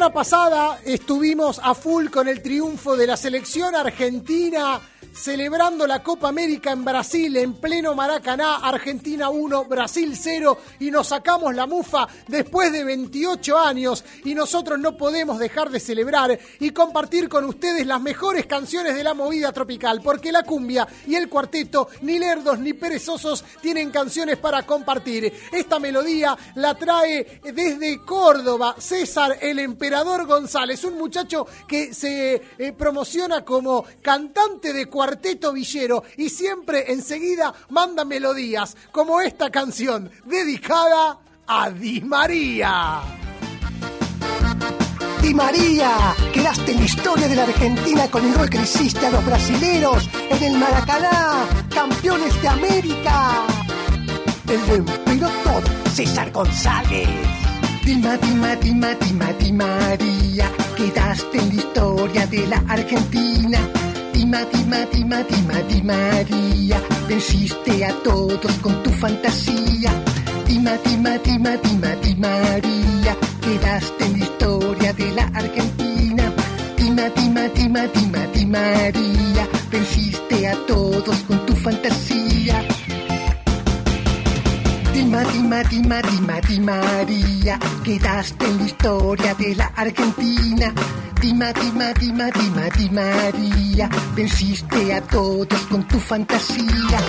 Semana pasada estuvimos a full con el triunfo de la selección argentina celebrando la Copa América en Brasil en pleno Maracaná, Argentina 1, Brasil 0 y nos sacamos la mufa después de 28 años y nosotros no podemos dejar de celebrar y compartir con ustedes las mejores canciones de la movida tropical porque la cumbia y el cuarteto ni lerdos ni perezosos tienen canciones para compartir. Esta melodía la trae desde Córdoba César el Emperador González, un muchacho que se eh, promociona como cantante de cuarteto villero y siempre enseguida manda melodías como esta canción dedicada a Di María. Di María, quedaste en la historia de la Argentina con el gol que hiciste a los brasileros en el Maracaná, campeones de América. El emperador César González. Dima, Dima, Dima, Dima, Di María, quedaste en la historia de la Argentina. Dima, Dima, Dima, Di María, venciste a todos con tu fantasía. Dima, Dima, Dima, Dima, Di María, quedaste en la historia de la Argentina. Dima, Dima, Dima, Dima, Di María, venciste a todos con tu fantasía. Dima, Dima, Dima, Di María, quedaste en la historia de la Argentina. Dima, Dima, Dima, Dima, Di María, venciste a todos con tu fantasía.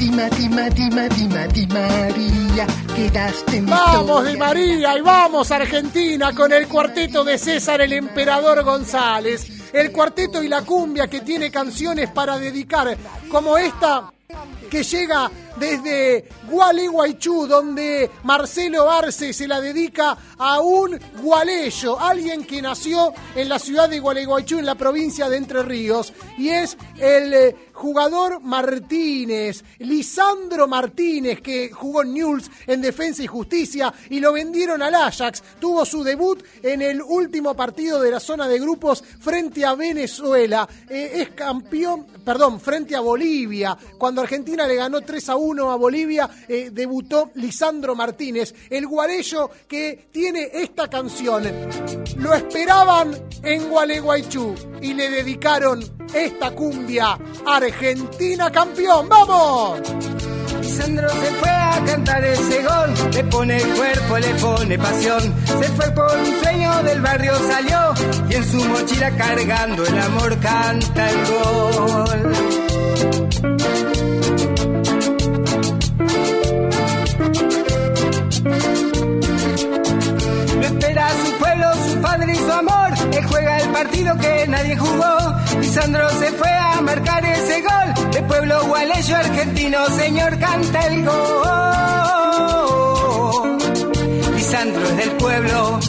Dima, Dima, Dima, Dima, Di María, quedaste en la Vamos de María y vamos Argentina con el cuarteto de César el Emperador González. El cuarteto y la cumbia que tiene canciones para dedicar, como esta que llega desde Gualeguaychú, donde Marcelo Arce se la dedica a un gualeyo, alguien que nació en la ciudad de Gualeguaychú, en la provincia de Entre Ríos, y es el eh, jugador Martínez, Lisandro Martínez, que jugó en Newell's en Defensa y Justicia y lo vendieron al Ajax. Tuvo su debut en el último partido de la zona de grupos frente a Venezuela. Eh, es campeón, perdón, frente a Bolivia. Cuando Argentina le ganó 3 a 1 a Bolivia, eh, debutó Lisandro Martínez, el guarello que tiene esta canción. Lo esperaban en Gualeguaychú y le dedicaron esta cumbia. Argentina campeón, ¡vamos! Lisandro se fue a a cantar ese gol. Le pone cuerpo, le pone pasión. Se fue por un sueño del barrio, salió. Y en su mochila cargando el amor canta el gol. Lo espera su pueblo, padre y su amor. Él juega el partido que nadie jugó. Lisandro se fue a marcar ese gol. De pueblo gualeyo argentino, señor, canta el gol. Lisandro es del pueblo.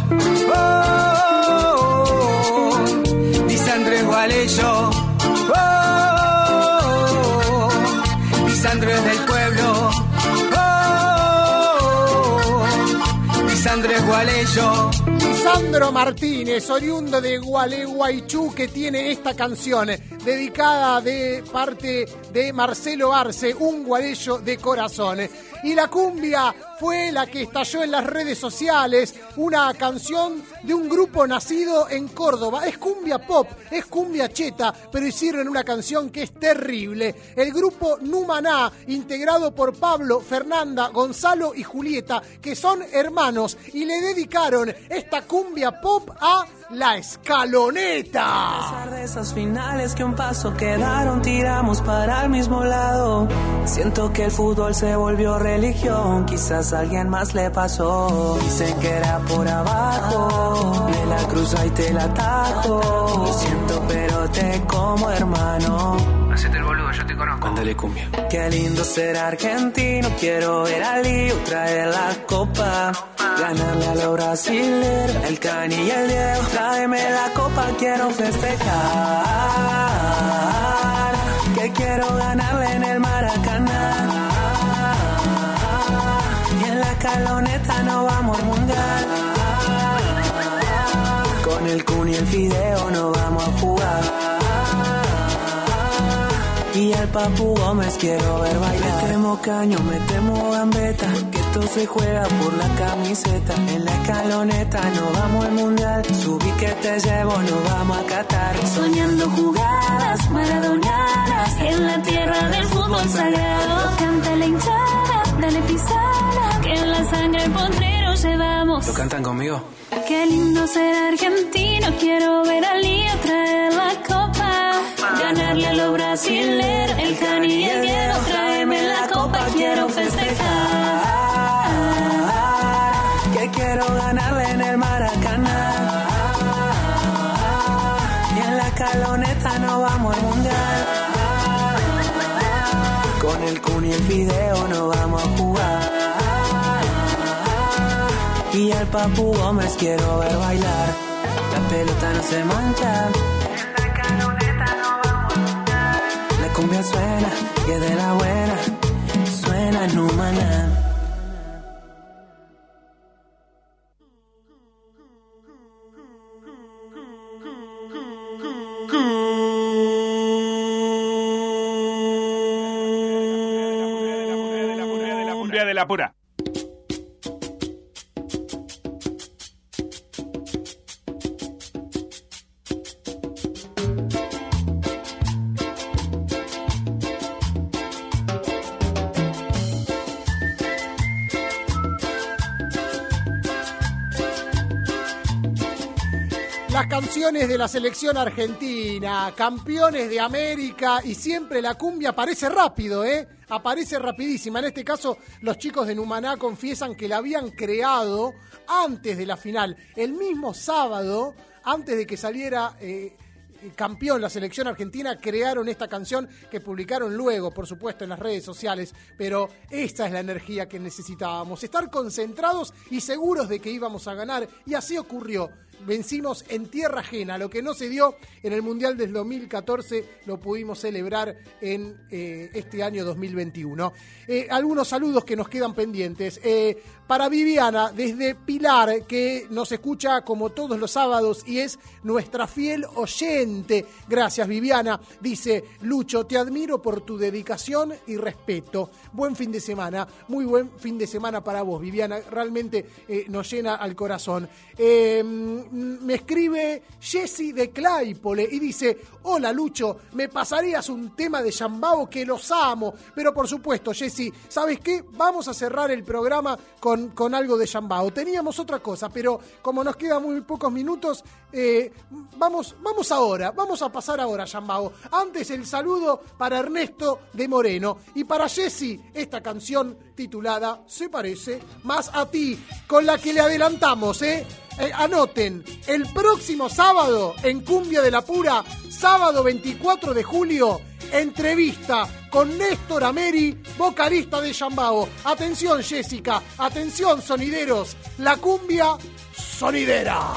Oh, Lisandro es gualeyo. Oh, Lisandro es del pueblo. Oh, Lisandro es gualeyo. Lisandro Martínez, oriundo de Gualeguaychú, que tiene esta canción dedicada de parte de Marcelo Arce, un guarello de corazón. Y la cumbia fue la que estalló en las redes sociales, una canción de un grupo nacido en Córdoba. Es cumbia pop, es cumbia cheta, pero hicieron una canción que es terrible. El grupo Numaná, integrado por Pablo, Fernanda, Gonzalo y Julieta, que son hermanos, y le dedicaron esta cumbia pop a la escaloneta. A pesar de esas finales que un paso quedaron, tiramos para el mismo lado. Siento que el fútbol se volvió religión, quizás a alguien más le pasó. Dicen que era por abajo, me la cruza y te la atajo. Lo siento, pero te como hermano. Hacete el boludo, yo te conozco. Ándale cumbia. Qué lindo ser argentino, quiero ver a Lío traer la copa. Ganarle a los brasileros, el Cani y el Diego. Tráeme la copa, quiero festejar. Que quiero ganarle en el Maracaná. Y en la caloneta no vamos al mundial. Con el Kun y el Fideo no vamos a jugar. Y al Papu Gómez quiero ver bailar. Metemos caño, metemos gambeta. Que esto se juega por la camiseta. En la escaloneta no vamos al mundial. Subí que te llevo, no vamos a catar. Soñando jugadas maradonianas en la tierra del fútbol sagrado. Canta la hinchada, dale pisada, que en la sangre llevamos. ¿Lo cantan conmigo? Qué lindo ser argentino, quiero ver al Lío traer la copa. Ganarle a los brasileros, el Cani y el Diego, tráeme la copa, quiero festejar. Que quiero ganarle en el Maracaná. Y en la caloneta no vamos al mundial. Con el Kun y el Fideo Papu Gómez quiero ver bailar. La pelota no se mancha. La cumbia suena y es de la buena. Suena en humana. De la pura. Canciones de la selección argentina, campeones de América y siempre la cumbia aparece rápido, ¿eh? Aparece rapidísima. En este caso, los chicos de Numaná confiesan que la habían creado antes de la final, el mismo sábado, antes de que saliera eh, campeón la selección argentina, crearon esta canción que publicaron luego, por supuesto, en las redes sociales. Pero esta es la energía que necesitábamos, estar concentrados y seguros de que íbamos a ganar. Y así ocurrió vencimos en tierra ajena. Lo que no se dio en el Mundial del 2014 lo pudimos celebrar en eh, este año 2021. Eh, algunos saludos que nos quedan pendientes. Eh, para Viviana, desde Pilar, que nos escucha como todos los sábados y es nuestra fiel oyente. Gracias, Viviana. Dice Lucho, te admiro por tu dedicación y respeto. Buen fin de semana, muy buen fin de semana para vos, Viviana. Realmente nos llena al corazón. Me escribe Jessy de Claypole y dice, hola Lucho, me pasarías un tema de Yambao que los amo. Pero por supuesto, Jessy, ¿sabes qué? Vamos a cerrar el programa con, con algo de Yambao. Teníamos otra cosa, pero como nos quedan muy pocos minutos, eh, vamos, vamos ahora, vamos a pasar ahora, Yambao. Antes el saludo para Ernesto de Moreno y para Jessy, esta canción titulada Se parece más a ti, con la que le adelantamos, ¿eh? Eh, anoten, el próximo sábado en Cumbia de la Pura, sábado 24 de julio, entrevista con Néstor Ameri, vocalista de Yambao. Atención Jessica, atención sonideros, la cumbia sonidera.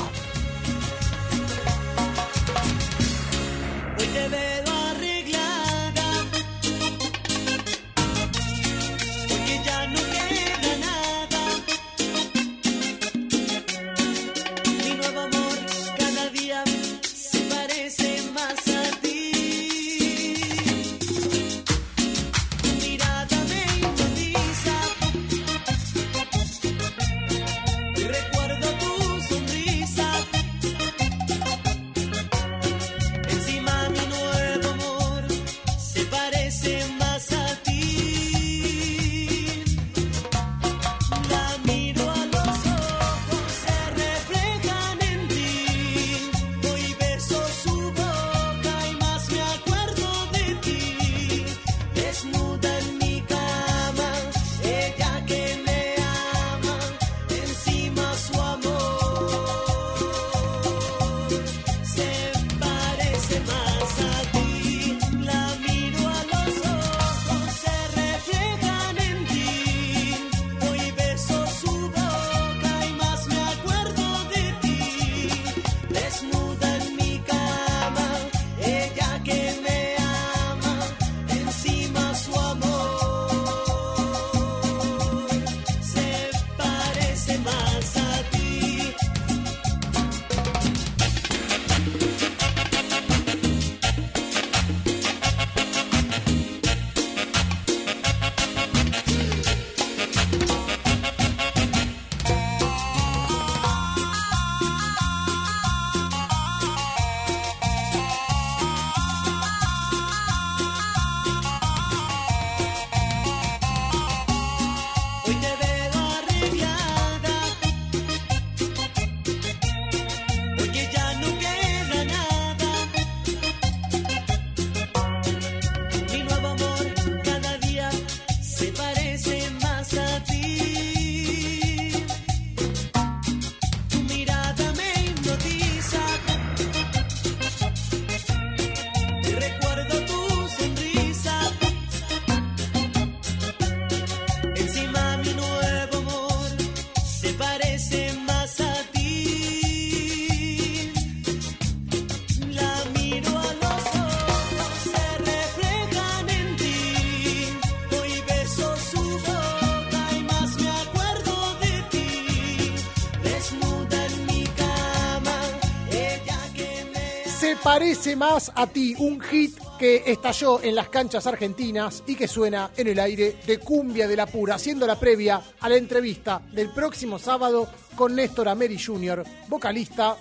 Parece más a ti, un hit que estalló en las canchas argentinas y que suena en el aire de Cumbia de la Pura, haciendo la previa a la entrevista del próximo sábado con Néstor Ameri Jr., vocalista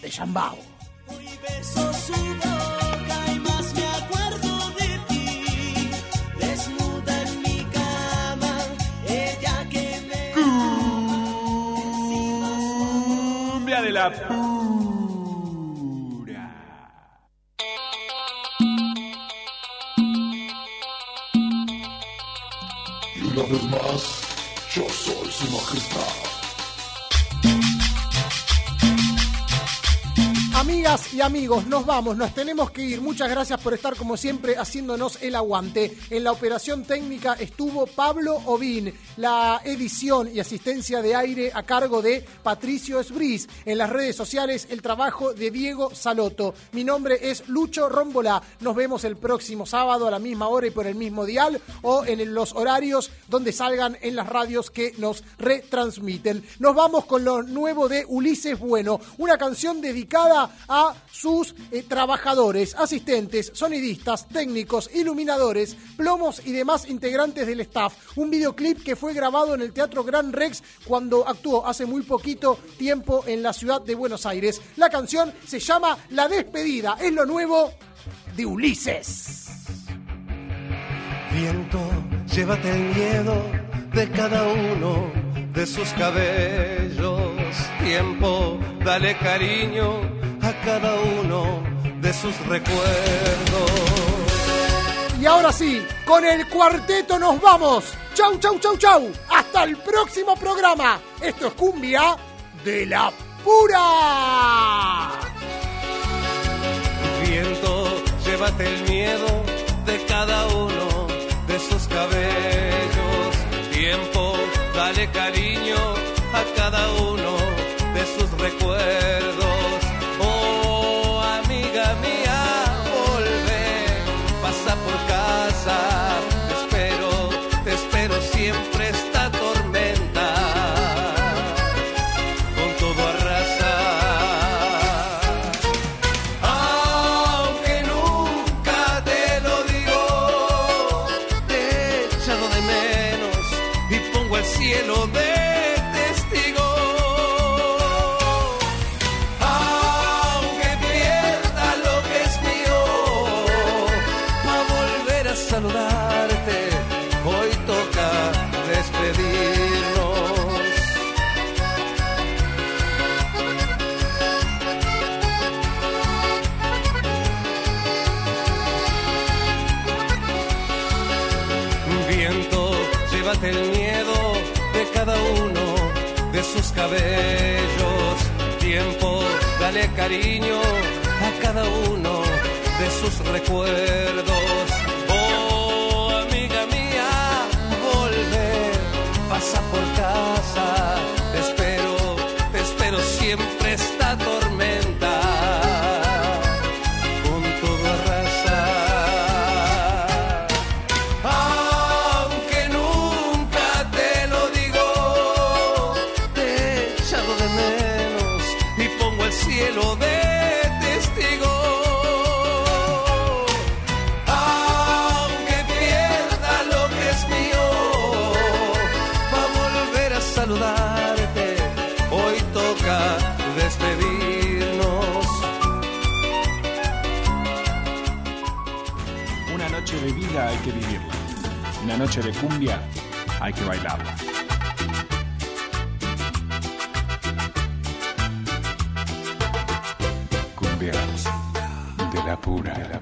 de Yambao. beso su boca y soy y amigos, nos vamos, nos tenemos que ir. Muchas gracias por estar como siempre haciéndonos el aguante. En la operación técnica estuvo Pablo Ovín, la edición y asistencia de aire a cargo de Patricio Esbris. En las redes sociales el trabajo de Diego Saloto. Mi nombre es Lucho Rombolá. Nos vemos el próximo sábado a la misma hora y por el mismo dial o en los horarios donde salgan en las radios que nos retransmiten. Nos vamos con lo nuevo de Ulises Bueno, una canción dedicada a a sus eh, trabajadores, asistentes, sonidistas, técnicos, iluminadores, plomos y demás integrantes del staff. Un videoclip que fue grabado en el Teatro Gran Rex cuando actuó hace muy poquito tiempo en la ciudad de Buenos Aires. La canción se llama La despedida, es lo nuevo de Ulises. Viento, llévate el miedo de cada uno de sus cabellos. Tiempo, dale cariño cada uno de sus recuerdos. Y ahora sí, con el cuarteto nos vamos. Chau, chau, chau, chau. Hasta el próximo programa. Esto es Cumbia de la Pura. Viento, llévate el miedo de cada uno de sus cabellos. Tiempo, dale cariño a cada uno de sus recuerdos. Dale cariño a cada uno de sus recuerdos. Oh, amiga mía, volver, pasa por casa. Te espero, te espero siempre noche de cumbia hay que bailarla. Cumbias de la pura,